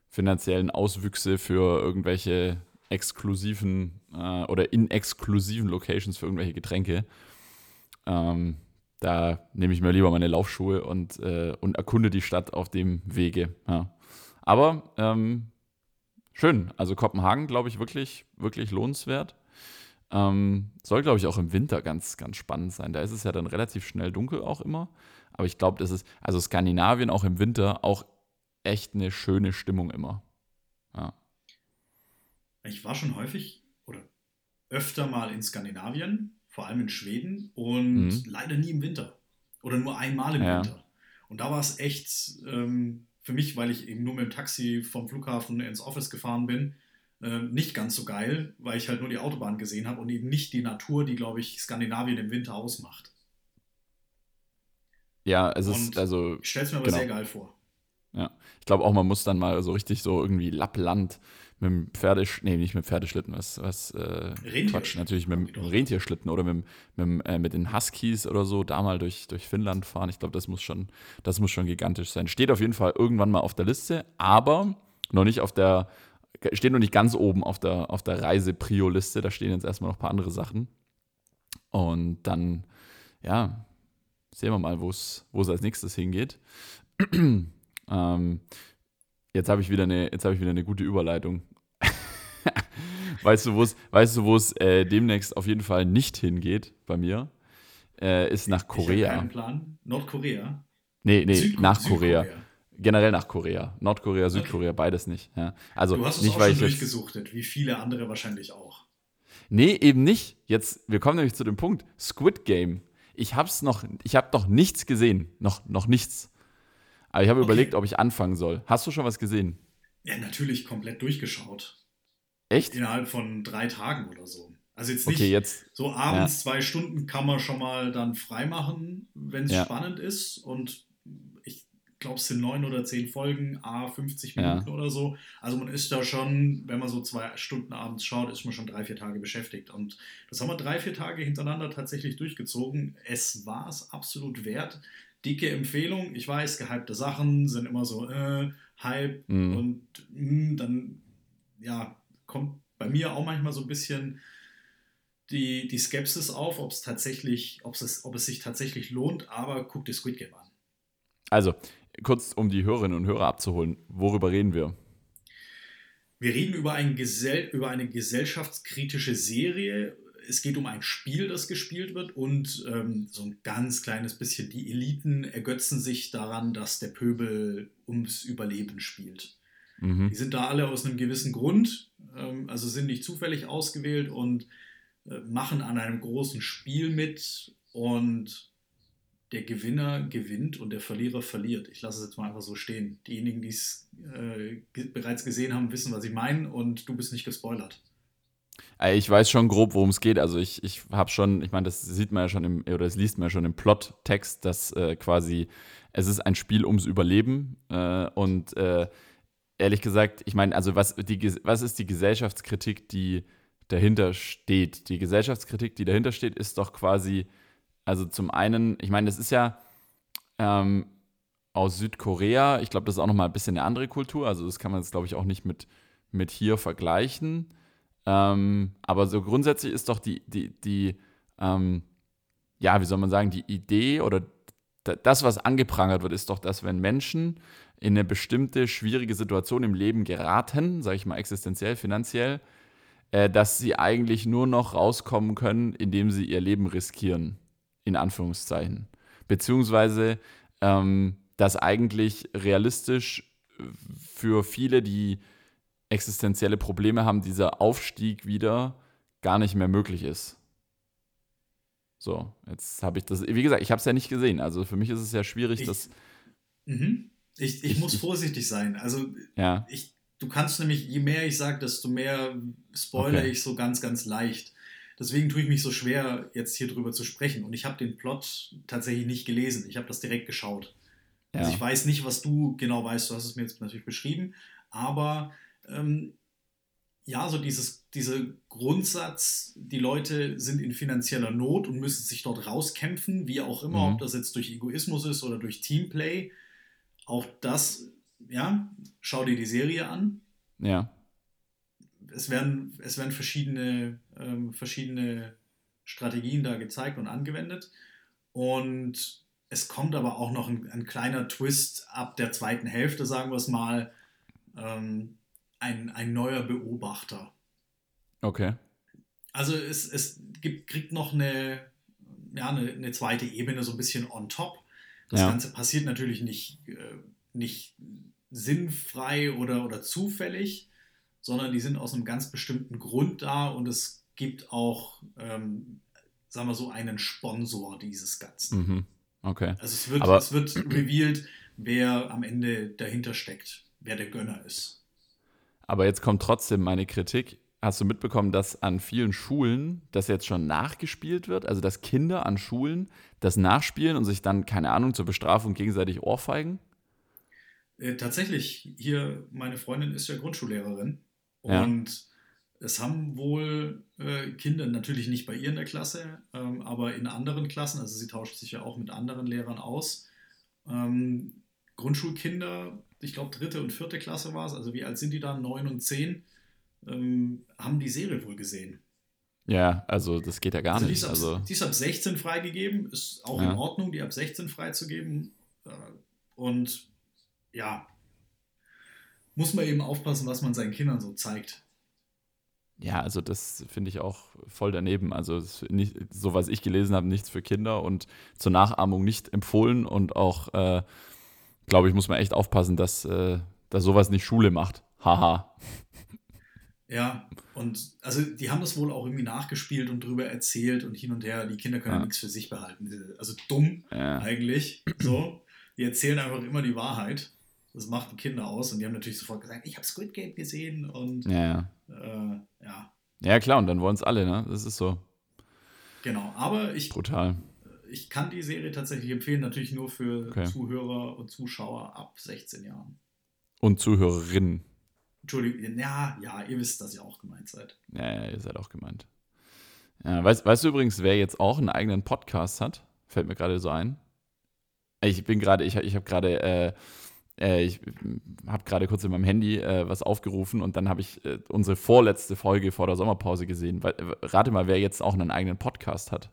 finanziellen Auswüchse für irgendwelche exklusiven äh, oder in exklusiven Locations für irgendwelche Getränke. Ähm, da nehme ich mir lieber meine Laufschuhe und, äh, und erkunde die Stadt auf dem Wege. Ja. Aber ähm, schön. Also Kopenhagen, glaube ich, wirklich, wirklich lohnenswert. Ähm, soll, glaube ich, auch im Winter ganz, ganz spannend sein. Da ist es ja dann relativ schnell dunkel auch immer. Aber ich glaube, das ist, also Skandinavien auch im Winter auch echt eine schöne Stimmung immer. Ja. Ich war schon häufig oder öfter mal in Skandinavien, vor allem in Schweden und mhm. leider nie im Winter oder nur einmal im ja. Winter. Und da war es echt ähm, für mich, weil ich eben nur mit dem Taxi vom Flughafen ins Office gefahren bin, äh, nicht ganz so geil, weil ich halt nur die Autobahn gesehen habe und eben nicht die Natur, die, glaube ich, Skandinavien im Winter ausmacht. Ja, es und ist also. Ich stelle es mir aber genau. sehr geil vor. Ja, ich glaube auch, man muss dann mal so richtig so irgendwie Lappland mit dem Pferdesch nee, nicht mit dem Pferdeschlitten, was, was äh, Quatsch, natürlich mit dem Rentierschlitten oder mit, mit, äh, mit den Huskies oder so, da mal durch, durch Finnland fahren. Ich glaube, das muss schon, das muss schon gigantisch sein. Steht auf jeden Fall irgendwann mal auf der Liste, aber noch nicht auf der, steht noch nicht ganz oben auf der, auf der Reise-Prio-Liste. Da stehen jetzt erstmal noch ein paar andere Sachen. Und dann, ja, sehen wir mal, wo es als nächstes hingeht. Ähm, Jetzt habe ich wieder eine, jetzt habe ich wieder eine gute Überleitung. <laughs> weißt du, wo es, weißt du, äh, demnächst auf jeden Fall nicht hingeht bei mir? Äh, ist nach Korea. Ich keinen Plan. Nordkorea? Nee, nee, Südko nach Korea. Südkorea. Generell nach Korea. Nordkorea, Südkorea, okay. beides nicht. Ja. Also, du hast es nicht, auch schon durchgesuchtet, wie viele andere wahrscheinlich auch. Nee, eben nicht. Jetzt, wir kommen nämlich zu dem Punkt. Squid Game. Ich hab's noch, ich habe noch nichts gesehen. Noch, noch nichts. Aber ich habe okay. überlegt, ob ich anfangen soll. Hast du schon was gesehen? Ja, natürlich komplett durchgeschaut. Echt? Innerhalb von drei Tagen oder so. Also jetzt nicht okay, jetzt, so abends ja. zwei Stunden kann man schon mal dann freimachen, wenn es ja. spannend ist. Und ich glaube, es sind neun oder zehn Folgen, a 50 Ja. Minuten oder so. Also man ist da schon, wenn man so zwei Stunden abends schaut, ist man schon drei, vier Tage beschäftigt. Und das haben wir drei, vier Tage hintereinander tatsächlich durchgezogen. Es war es absolut wert. Dicke Empfehlung. Ich weiß, gehypte Sachen sind immer so, äh, Hype Mhm. und mh, dann, ja, kommt bei mir auch manchmal so ein bisschen die, die Skepsis auf, ob es tatsächlich, ob es, ob es sich tatsächlich lohnt, aber guck dir Squid Game an. Also, kurz um die Hörerinnen und Hörer abzuholen, worüber reden wir? Wir reden über, ein Gesell über eine gesellschaftskritische Serie. Es geht um ein Spiel, das gespielt wird und ähm, so ein ganz kleines bisschen die Eliten ergötzen sich daran, dass der Pöbel ums Überleben spielt. Mhm. Die sind da alle aus einem gewissen Grund, ähm, also sind nicht zufällig ausgewählt und äh, machen an einem großen Spiel mit und der Gewinner gewinnt und der Verlierer verliert. Ich lasse es jetzt mal einfach so stehen. Diejenigen, die es äh, bereits gesehen haben, wissen, was ich meine und du bist nicht gespoilert. Äh, Ich weiß schon grob, worum es geht. Also ich, ich habe schon, ich meine, das sieht man ja schon im, oder das liest man ja schon im Plottext, dass äh, quasi es ist ein Spiel ums Überleben. Äh, und äh, ehrlich gesagt, ich meine, also was, die, was ist die Gesellschaftskritik, die dahinter steht? Die Gesellschaftskritik, die dahinter steht, ist doch quasi, also zum einen, ich meine, das ist ja ähm, aus Südkorea, ich glaube, das ist auch nochmal ein bisschen eine andere Kultur, also das kann man jetzt, glaube ich, auch nicht mit, mit hier vergleichen. Ähm, aber so grundsätzlich ist doch die, die, die ähm, ja, wie soll man sagen, die Idee oder das, was angeprangert wird, ist doch, dass wenn Menschen in eine bestimmte schwierige Situation im Leben geraten, sage ich mal existenziell, finanziell, äh, dass sie eigentlich nur noch rauskommen können, indem sie ihr Leben riskieren, in Anführungszeichen. Beziehungsweise, ähm, dass eigentlich realistisch äh, für viele, die existenzielle Probleme haben, dieser Aufstieg wieder gar nicht mehr möglich ist. So, jetzt habe ich das, wie gesagt, ich habe es ja nicht gesehen. Also für mich ist es ja schwierig, Ich- das, Mhm. Ich, ich, Ich- muss ich- vorsichtig sein. Also ja, ich, du kannst nämlich, je mehr ich sage, desto mehr spoilere Okay. ich so ganz, ganz leicht. Deswegen tue ich mich so schwer, jetzt hier drüber zu sprechen. Und ich habe den Plot tatsächlich nicht gelesen. Ich habe das direkt geschaut. Also ja. ich weiß nicht, was du genau weißt. Du hast es mir jetzt natürlich beschrieben. Aber ähm, ja, so dieses, dieser Grundsatz, die Leute sind in finanzieller Not und müssen sich dort rauskämpfen, wie auch immer, Mhm. ob das jetzt durch Egoismus ist oder durch Teamplay. Auch das, ja, schau dir die Serie an. ja. Es werden, es werden verschiedene, ähm, verschiedene Strategien da gezeigt und angewendet. Und es kommt aber auch noch ein, ein kleiner Twist ab der zweiten Hälfte, sagen wir es mal. Ähm, ein, ein neuer Beobachter. Okay. Also es, es gibt, kriegt noch eine, ja, eine, eine zweite Ebene so ein bisschen on top. Das Ja. Ganze passiert natürlich nicht, äh, nicht sinnfrei oder, oder zufällig, sondern die sind aus einem ganz bestimmten Grund da und es gibt auch, ähm, sagen wir so, einen Sponsor dieses Ganzen. Mhm. Okay. Also es wird, Aber- es wird revealed, wer am Ende dahinter steckt, wer der Gönner ist. Aber jetzt kommt trotzdem meine Kritik. Hast du mitbekommen, dass an vielen Schulen das jetzt schon nachgespielt wird? Also, dass Kinder an Schulen das nachspielen und sich dann, keine Ahnung, zur Bestrafung gegenseitig ohrfeigen? Äh, tatsächlich, hier, meine Freundin ist ja Grundschullehrerin Ja. und es haben wohl äh, Kinder, natürlich nicht bei ihr in der Klasse, ähm, aber in anderen Klassen, also sie tauscht sich ja auch mit anderen Lehrern aus. Ähm, Grundschulkinder, ich glaube dritte und vierte Klasse war es, also wie alt sind die da? Neun und zehn, ähm, haben die Serie wohl gesehen. Ja, also das geht ja gar also die nicht. ist, ab, Also, die ist ab 16 freigegeben, ist auch Ja. in Ordnung, die ab 16 freizugeben. Äh, Und ja, muss man eben aufpassen, was man seinen Kindern so zeigt. ja, also das finde ich auch voll daneben. Also nicht, so was ich gelesen habe, nichts für Kinder und zur Nachahmung nicht empfohlen und auch, äh, glaube ich, muss man echt aufpassen, dass, äh, dass sowas nicht Schule macht. Haha. Ja, und also die haben das wohl auch irgendwie nachgespielt und drüber erzählt und hin und her. Die Kinder können Ja. nichts für sich behalten. Also dumm Ja. eigentlich. So. Die erzählen einfach immer die Wahrheit. Das macht die Kinder aus und die haben natürlich sofort gesagt, ich habe Squid Game gesehen und Ja, äh, ja, Ja, klar, und dann wollen es alle, ne? Das ist so genau. Aber ich brutal. Ich kann die Serie tatsächlich empfehlen, natürlich nur für Okay. Zuhörer und Zuschauer ab 16 Jahren. Und Zuhörerinnen. Entschuldigung, ja, ja, ihr wisst, dass ihr auch gemeint seid. Ja, ja, ihr seid auch gemeint. Ja, weißt, weißt du übrigens, wer jetzt auch einen eigenen Podcast hat? Fällt mir gerade so ein. Ich bin gerade, ich, ich habe gerade, äh, äh, ich habe gerade kurz in meinem Handy äh, was aufgerufen und dann habe ich äh, unsere vorletzte Folge vor der Sommerpause gesehen. Weil, äh, rate mal, wer jetzt auch einen eigenen Podcast hat.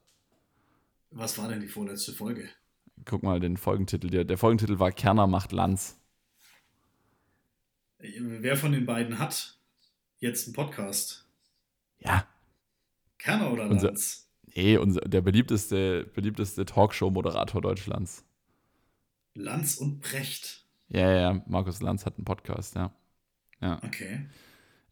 Was war denn die vorletzte Folge? Guck mal den Folgentitel. Der, der Folgentitel war Kerner macht Lanz. Wer von den beiden hat jetzt einen Podcast? Ja, Kerner oder Unser- Lanz? eh, unser, der beliebteste, beliebteste Talkshow-Moderator Deutschlands. Lanz und Brecht. Ja, ja, ja, Markus Lanz hat einen Podcast, ja. Okay.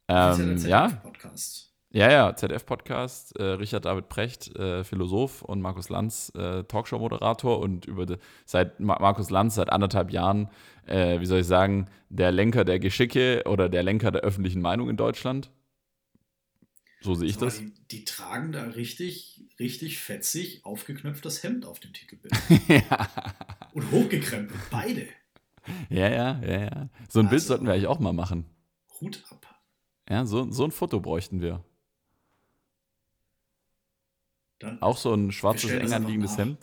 Das Ähm, der ja, ZDF-Podcast. Ja, ja, ZDF-Podcast, äh, Richard David Precht, äh, Philosoph und Markus Lanz, äh, Talkshow-Moderator und über de, seit Ma Markus Lanz seit anderthalb Jahren, äh, wie soll ich sagen, der Lenker der Geschicke oder der Lenker der öffentlichen Meinung in Deutschland. So sehe ich das. Die, die tragen da richtig, richtig fetzig aufgeknöpftes Hemd auf dem Titelbild. <laughs> ja, Und hochgekrempelt, beide. ja, ja, ja, ja. So ein Bild Also- sollten wir eigentlich auch mal machen. Hut ab. Ja, so, so ein Foto bräuchten wir. Dann Auch so ein schwarzes, eng anliegendes. Hemd.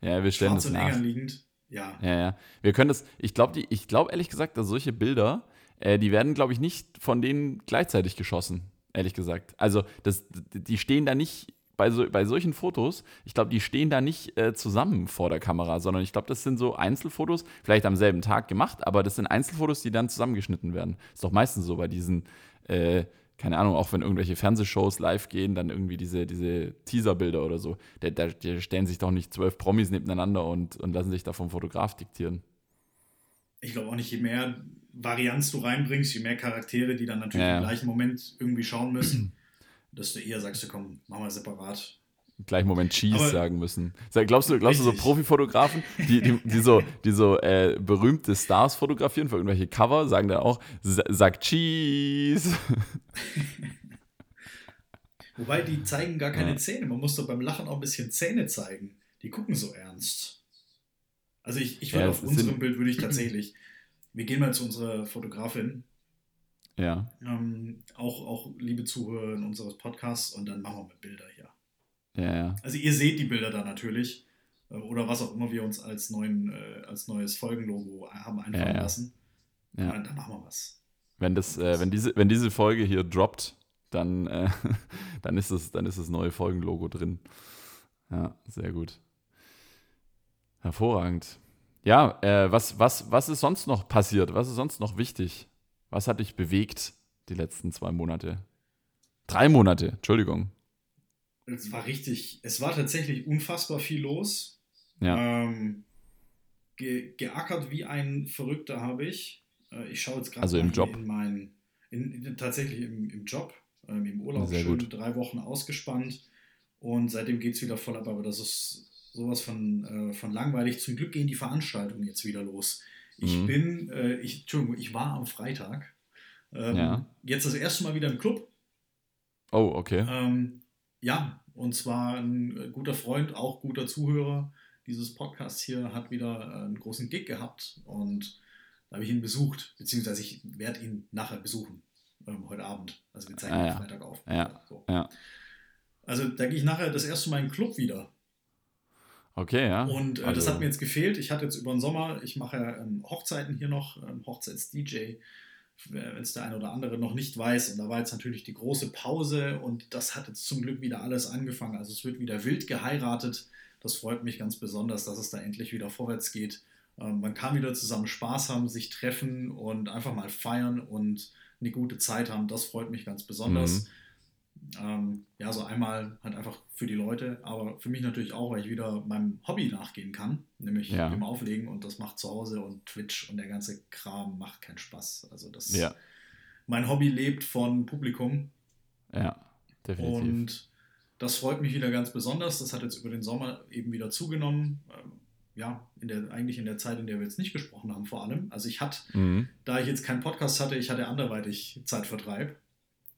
Ja, wir stellen schwarz das und eng nach. anliegend. Ja. Ja, ja. Wir können das, ich glaube, ich glaube ehrlich gesagt, dass solche Bilder, äh, die werden, glaube ich, nicht von denen gleichzeitig geschossen, ehrlich gesagt. Also, das, die stehen da nicht, bei, so, bei solchen Fotos, ich glaube, die stehen da nicht äh, zusammen vor der Kamera, sondern ich glaube, das sind so Einzelfotos, vielleicht am selben Tag gemacht, aber das sind Einzelfotos, die dann zusammengeschnitten werden. Ist doch meistens so bei diesen, äh, keine Ahnung, auch wenn irgendwelche Fernsehshows live gehen, dann irgendwie diese, diese Teaserbilder oder so. Da, da, da stellen sich doch nicht zwölf Promis nebeneinander und, und lassen sich da vom Fotograf diktieren. Ich glaube auch nicht, je mehr Varianz du reinbringst, je mehr Charaktere, die dann natürlich Ja, im gleichen Moment irgendwie schauen müssen, <clears throat> desto eher sagst du, komm, machen wir separat. Im gleichen Moment Cheese Aber- sagen müssen. Glaubst du, glaubst du so. Profifotografen, die, die, die so, die so äh, berühmte Stars fotografieren für irgendwelche Cover, sagen dann auch, "Sa- sag Cheese. <laughs> Wobei die zeigen gar keine Ja. Zähne. Man muss doch beim Lachen auch ein bisschen Zähne zeigen. Die gucken so ernst. Also ich, ich würde Ja, auf unserem Bild würde ich <clears throat> tatsächlich, wir gehen mal zu unserer Fotografin, Ja, ähm, auch, auch liebe Zuhörer unseres Podcasts und dann machen wir mit Bilder hier. Ja, ja. Also ihr seht die Bilder da natürlich äh, oder was auch immer wir uns als, neuen, äh, als neues Folgenlogo haben einfallen ja. lassen. Ja. Dann, dann machen wir was. Wenn, das, äh, wenn, diese, wenn diese Folge hier droppt, dann, äh, <laughs> dann, ist das, dann ist das neue Folgenlogo drin. Ja, sehr gut. Hervorragend. Ja, äh, was, was, was ist sonst noch passiert? Was ist sonst noch wichtig? Was hat dich bewegt die letzten zwei Monate? Drei Monate, Entschuldigung. Es war richtig, es war tatsächlich unfassbar viel los. Ja, Ähm, ge geackert wie ein Verrückter habe ich. Äh, ich schaue jetzt gerade Also im mal Job? in mein, in, in, tatsächlich im, im Job, ähm, im Urlaub Sehr schön gut. drei Wochen ausgespannt und seitdem geht es wieder voll ab, aber das ist sowas von, äh, von langweilig. Zum Glück gehen die Veranstaltungen jetzt wieder los. Ich Mhm. bin, äh, ich, Entschuldigung, ich war am Freitag. Ähm, Ja. Jetzt das erste Mal wieder im Club. oh, okay. Ähm, ja, und zwar ein äh, guter Freund, auch guter Zuhörer dieses Podcasts hier, hat wieder äh, einen großen Gig gehabt und da habe ich ihn besucht, beziehungsweise ich werde ihn nachher besuchen, ähm, heute Abend. Also wir zeigen Ah, am ja. Freitag auf. Ja, so. ja. Also da gehe ich nachher das erste Mal in den Club wieder. Okay, ja. Und äh, Also- das hat mir jetzt gefehlt. Ich hatte jetzt über den Sommer, ich mache ja ähm, Hochzeiten hier noch, ähm, Hochzeits-DJ, wenn es der eine oder andere noch nicht weiß. Und da war jetzt natürlich die große Pause und das hat jetzt zum Glück wieder alles angefangen. Also es wird wieder wild geheiratet. Das freut mich ganz besonders, dass es da endlich wieder vorwärts geht. Ähm, man kann wieder zusammen Spaß haben, sich treffen und einfach mal feiern und eine gute Zeit haben. Das freut mich ganz besonders. Mhm. Ähm, ja, so einmal halt einfach für die Leute, aber für mich natürlich auch, weil ich wieder meinem Hobby nachgehen kann, nämlich Ja. dem Auflegen und das macht zu Hause und Twitch und der ganze Kram macht keinen Spaß. Also das Ja, mein Hobby lebt von Publikum ja, definitiv. und das freut mich wieder ganz besonders. Das hat jetzt über den Sommer eben wieder zugenommen. Ähm, ja, in der, eigentlich in der Zeit, in der wir jetzt nicht gesprochen haben, vor allem. Also ich hatte, mhm. da ich jetzt keinen Podcast hatte, ich hatte anderweitig Zeitvertreib.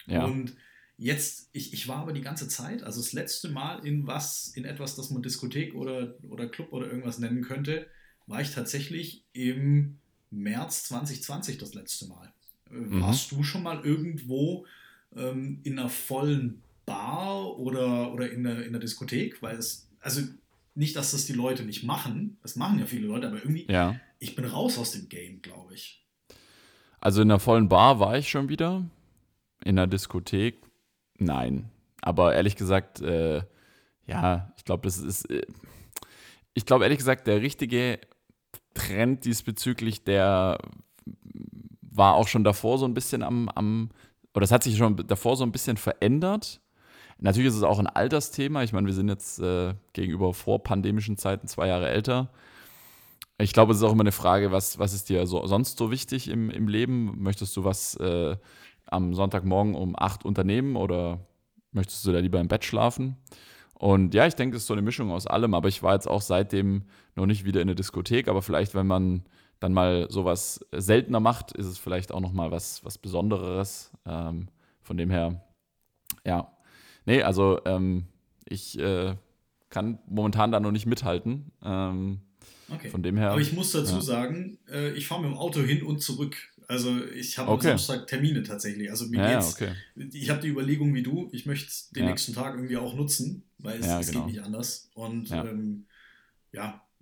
Ja, Und jetzt, ich, ich war aber die ganze Zeit, also das letzte Mal in was, in etwas, das man Diskothek oder, oder Club oder irgendwas nennen könnte, war ich tatsächlich im März 2020 das letzte Mal. Mhm. Warst du schon mal irgendwo ähm, in einer vollen Bar oder, oder in, der, in der Diskothek? Weil es, also nicht, dass das die Leute nicht machen, das machen ja viele Leute, aber irgendwie, Ja. ich bin raus aus dem Game, glaube ich. Also in einer vollen Bar war ich schon wieder. In einer Diskothek, nein. Aber ehrlich gesagt, äh, ja, ich glaube, das ist. Äh, ich glaube, ehrlich gesagt, der richtige Trend diesbezüglich, der war auch schon davor so ein bisschen am, am oder es hat sich schon davor so ein bisschen verändert. Natürlich ist es auch ein Altersthema. Ich meine, wir sind jetzt äh, gegenüber vorpandemischen Zeiten zwei Jahre älter. Ich glaube, es ist auch immer eine Frage, was, was ist dir so, sonst so wichtig im, im Leben? Möchtest du was äh, am Sonntagmorgen um 8 unternehmen oder möchtest du da lieber im Bett schlafen? Und ja, ich denke, es ist so eine Mischung aus allem, aber ich war jetzt auch seitdem noch nicht wieder in der Diskothek, aber vielleicht, wenn man dann mal sowas seltener macht, ist es vielleicht auch nochmal was, was Besonderes. Ähm, von dem her, ja. Nee, also ähm, ich äh, kann momentan da noch nicht mithalten. Ähm, Okay. von dem her. Aber ich muss dazu ja. sagen, äh, ich fahre mit dem Auto hin und zurück. Also ich habe Okay. am Samstag Termine tatsächlich. Also mir ja, geht's, okay. ich habe die Überlegung wie du, ich möchte den Ja. nächsten Tag irgendwie auch nutzen, weil es, Ja, es genau. geht nicht anders. Und Ja. ähm,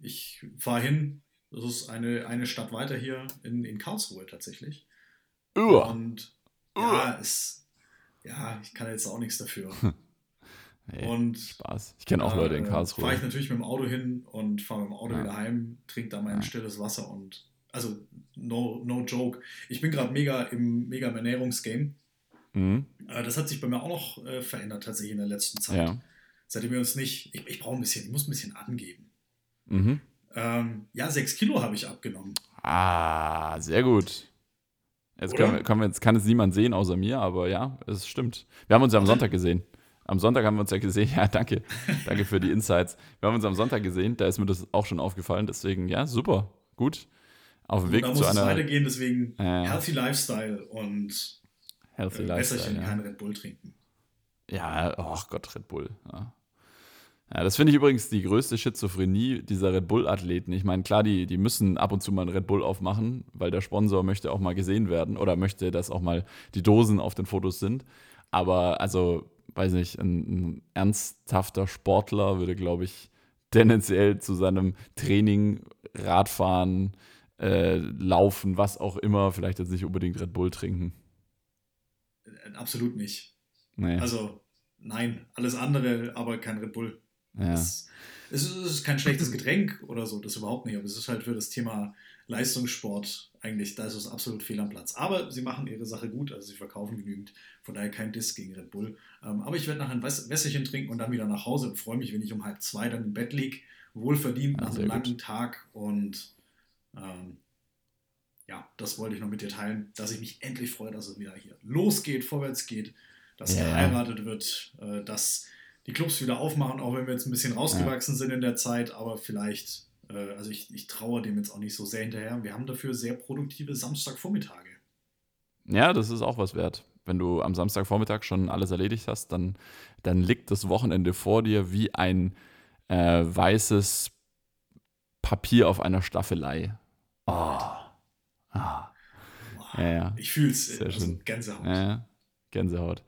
ich fahre hin. Das ist eine, eine Stadt weiter hier in, in Karlsruhe tatsächlich. Uah. Und ja, es, ja, ich kann jetzt auch nichts dafür. <laughs> Nee, Und Spaß. Ich kenne auch Leute in Fahre ich Karlsruhe. natürlich mit dem Auto hin und fahre mit dem Auto wieder heim, trinke da mein stilles Wasser und also no, no joke. Ich bin gerade mega im mega im Ernährungsgame. Mhm. Äh, Das hat sich bei mir auch noch äh, verändert tatsächlich in der letzten Zeit. Ja. Seitdem wir uns nicht, ich, ich brauche ein bisschen, ich muss ein bisschen angeben. Mhm. Ähm, ja, sechs Kilo habe ich abgenommen. Ah, sehr gut. Jetzt können können wir, jetzt kann es niemand sehen außer mir, aber ja, es stimmt. Wir haben uns ja am Sonntag gesehen. Am Sonntag haben wir uns ja gesehen. <laughs> Ja, danke. Danke für die Insights. Wir haben uns am Sonntag gesehen, da ist mir das auch schon aufgefallen. Deswegen, ja, super. Gut. Auf dem Weg da muss zu es einer weitergehen, deswegen Ja. Healthy Lifestyle und Healthy äh, Lifestyle. Ja. kein Red Bull trinken. Ja, ach Gott, Red Bull. Ja, ja das finde ich übrigens die größte Schizophrenie dieser Red Bull-Athleten. Ich meine, klar, die, die müssen ab und zu mal einen Red Bull aufmachen, weil der Sponsor möchte auch mal gesehen werden oder möchte, dass auch mal die Dosen auf den Fotos sind. Aber also, weiß nicht, ein, ein ernsthafter Sportler würde, glaube ich, tendenziell zu seinem Training, Radfahren, äh, Laufen, was auch immer, vielleicht jetzt nicht unbedingt Red Bull trinken. Absolut nicht. Nee. Also, nein, alles andere, aber kein Red Bull. ja. Es, es, ist, kein schlechtes Getränk oder so, das überhaupt nicht, aber es ist halt für das Thema Leistungssport eigentlich, da ist es absolut fehl am Platz. Aber sie machen ihre Sache gut, also sie verkaufen genügend, von daher kein Diss gegen Red Bull. Ähm, aber ich werde nachher ein Wäs- Wässerchen trinken und dann wieder nach Hause und freue mich, wenn ich um halb zwei dann im Bett liege, wohlverdient Ja, nach einem langen gut. Tag und ähm, ja, das wollte ich noch mit dir teilen, dass ich mich endlich freue, dass es wieder hier losgeht, vorwärts geht, dass Ja, ja. geheiratet wird, äh, dass die Clubs wieder aufmachen, auch wenn wir jetzt ein bisschen rausgewachsen sind in der Zeit, aber vielleicht, äh, also ich, ich traue dem jetzt auch nicht so sehr hinterher. Wir haben dafür sehr produktive Samstagvormittage. Ja, das ist auch was wert. Wenn du am Samstagvormittag schon alles erledigt hast, dann, dann liegt das Wochenende vor dir wie ein äh, weißes Papier auf einer Staffelei. Oh. Ah. Wow. Ja, ja. Ich fühle es, Sehr also schön. Gänsehaut. Ja. Gänsehaut.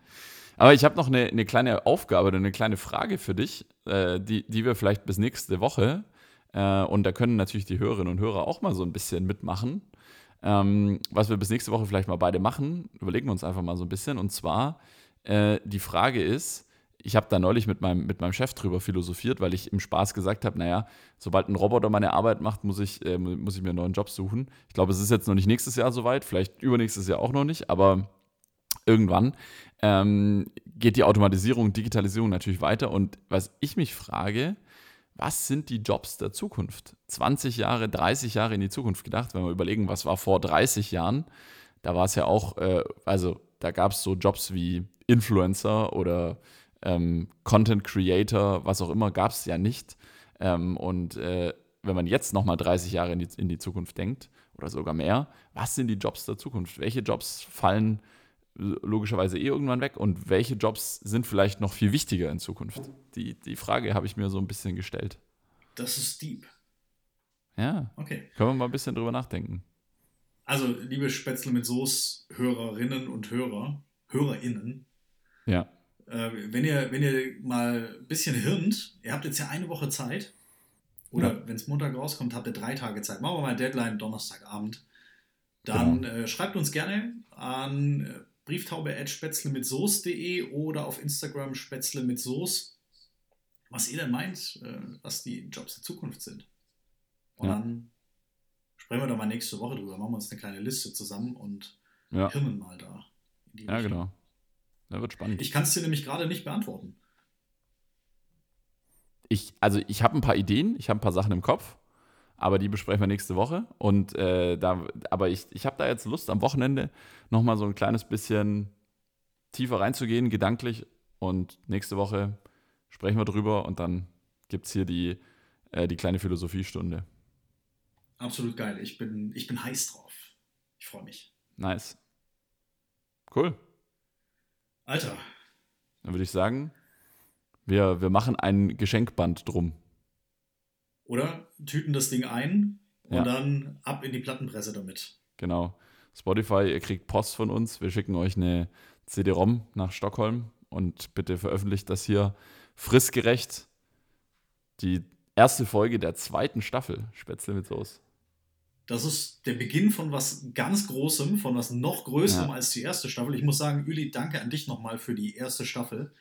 Aber ich habe noch eine, eine kleine Aufgabe oder eine kleine Frage für dich, äh, die, die wir vielleicht bis nächste Woche, äh, und da können natürlich die Hörerinnen und Hörer auch mal so ein bisschen mitmachen, ähm, was wir bis nächste Woche vielleicht mal beide machen, überlegen wir uns einfach mal so ein bisschen. Und zwar, äh, die Frage ist, ich habe da neulich mit meinem, mit meinem Chef drüber philosophiert, weil ich im Spaß gesagt habe, naja, sobald ein Roboter meine Arbeit macht, muss ich, äh, muss ich mir einen neuen Job suchen. Ich glaube, es ist jetzt noch nicht nächstes Jahr soweit, vielleicht übernächstes Jahr auch noch nicht, aber irgendwann ähm, geht die Automatisierung, Digitalisierung natürlich weiter. Und was ich mich frage, was sind die Jobs der Zukunft? 20 Jahre, 30 Jahre in die Zukunft gedacht, wenn wir überlegen, was war vor 30 Jahren, da war es ja auch, äh, also da gab es so Jobs wie Influencer oder ähm, Content Creator, was auch immer, gab es ja nicht. Ähm, und äh, wenn man jetzt nochmal 30 Jahre in die, in die Zukunft denkt oder sogar mehr, was sind die Jobs der Zukunft? Welche Jobs fallen logischerweise eh irgendwann weg und welche Jobs sind vielleicht noch viel wichtiger in Zukunft? Die, die Frage habe ich mir so ein bisschen gestellt. Das ist deep. Ja. Okay. Können wir mal ein bisschen drüber nachdenken. Also, liebe Spätzle mit Soße, Hörerinnen und Hörer, HörerInnen, Ja. Äh, wenn, ihr, wenn ihr mal ein bisschen hirnt, ihr habt jetzt ja eine Woche Zeit, oder Ja. wenn es Montag rauskommt, habt ihr drei Tage Zeit. Machen wir mal Deadline Donnerstagabend. Dann Genau. äh, schreibt uns gerne an äh, brieftaube.spätzle-mit-soße.de oder auf Instagram spätzle mit Soße, was ihr denn meint, äh, was die Jobs der Zukunft sind. Und Ja. dann sprechen wir doch mal nächste Woche drüber. Machen wir uns eine kleine Liste zusammen und Ja, hirnen mal da. in die ja Richtung. genau. Da wird spannend. Ich kann es dir nämlich gerade nicht beantworten. Ich, also ich habe ein paar Ideen, ich habe ein paar Sachen im Kopf, aber die besprechen wir nächste Woche. Und äh, da, aber ich, ich habe da jetzt Lust, am Wochenende nochmal so ein kleines bisschen tiefer reinzugehen, gedanklich. Und nächste Woche sprechen wir drüber und dann gibt es hier die, äh, die kleine Philosophiestunde. Absolut geil. Ich bin, ich bin heiß drauf. Ich freue mich. Nice. Cool. Alter, Dann würde ich sagen, wir, wir machen ein Geschenkband drum. oder? Tüten das Ding ein und Ja. dann ab in die Plattenpresse damit. Genau. Spotify, ihr kriegt Post von uns. Wir schicken euch eine CD-ROM nach Stockholm und bitte veröffentlicht das hier fristgerecht. Die erste Folge der zweiten Staffel Spätzle mit Soße. Das ist der Beginn von was ganz Großem, von was noch Größerem Ja. als die erste Staffel. Ich muss sagen, Uli, danke an dich nochmal für die erste Staffel.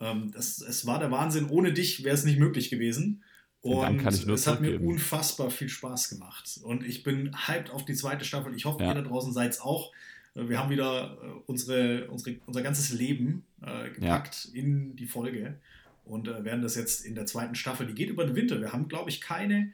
Ähm, das, es war der Wahnsinn. Ohne dich wäre es nicht möglich gewesen. Und Dank kann ich nur es hat mir unfassbar viel Spaß gemacht. Und ich bin hyped auf die zweite Staffel. Ich hoffe, Ja. ihr da draußen seid es auch. Äh, Wir haben wieder äh, unsere, unsere, unser ganzes Leben äh, gepackt in die Folge und äh, werden das jetzt in der zweiten Staffel, die geht über den Winter. Wir haben, glaube ich, keine,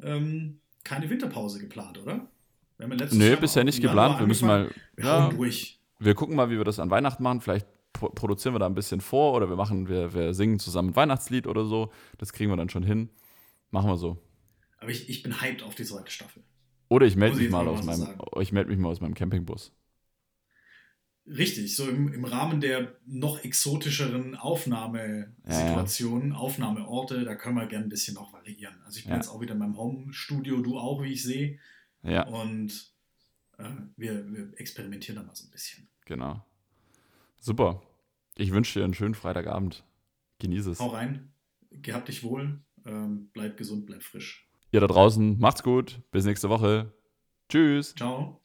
ähm, keine Winterpause geplant, oder? Wir haben ja letztes Nö, bisher nicht geplant. Wir müssen mal. Wir Ja, durch. wir gucken mal, wie wir das an Weihnachten machen. Vielleicht pro produzieren wir da ein bisschen vor oder wir machen, wir, wir singen zusammen ein Weihnachtslied oder so. Das kriegen wir dann schon hin. Machen wir so. Aber ich, ich bin hyped auf die zweite Staffel. Oder ich melde mich mal auch aus meinem, sagen. ich melde mich mal aus meinem Campingbus. Richtig, so im, im Rahmen der noch exotischeren Aufnahmesituationen, Aufnahmeorte, da können wir gerne ein bisschen noch variieren. Also ich bin Ja. jetzt auch wieder in meinem Home-Studio, du auch, wie ich sehe. Ja, Und äh, wir, wir experimentieren da mal so ein bisschen. genau. Super. Ich wünsche dir einen schönen Freitagabend. Genieße es. Hau rein, gehabt dich wohl, ähm, bleib gesund, bleib frisch. Ihr da draußen, macht's gut. Bis nächste Woche. Tschüss. Ciao.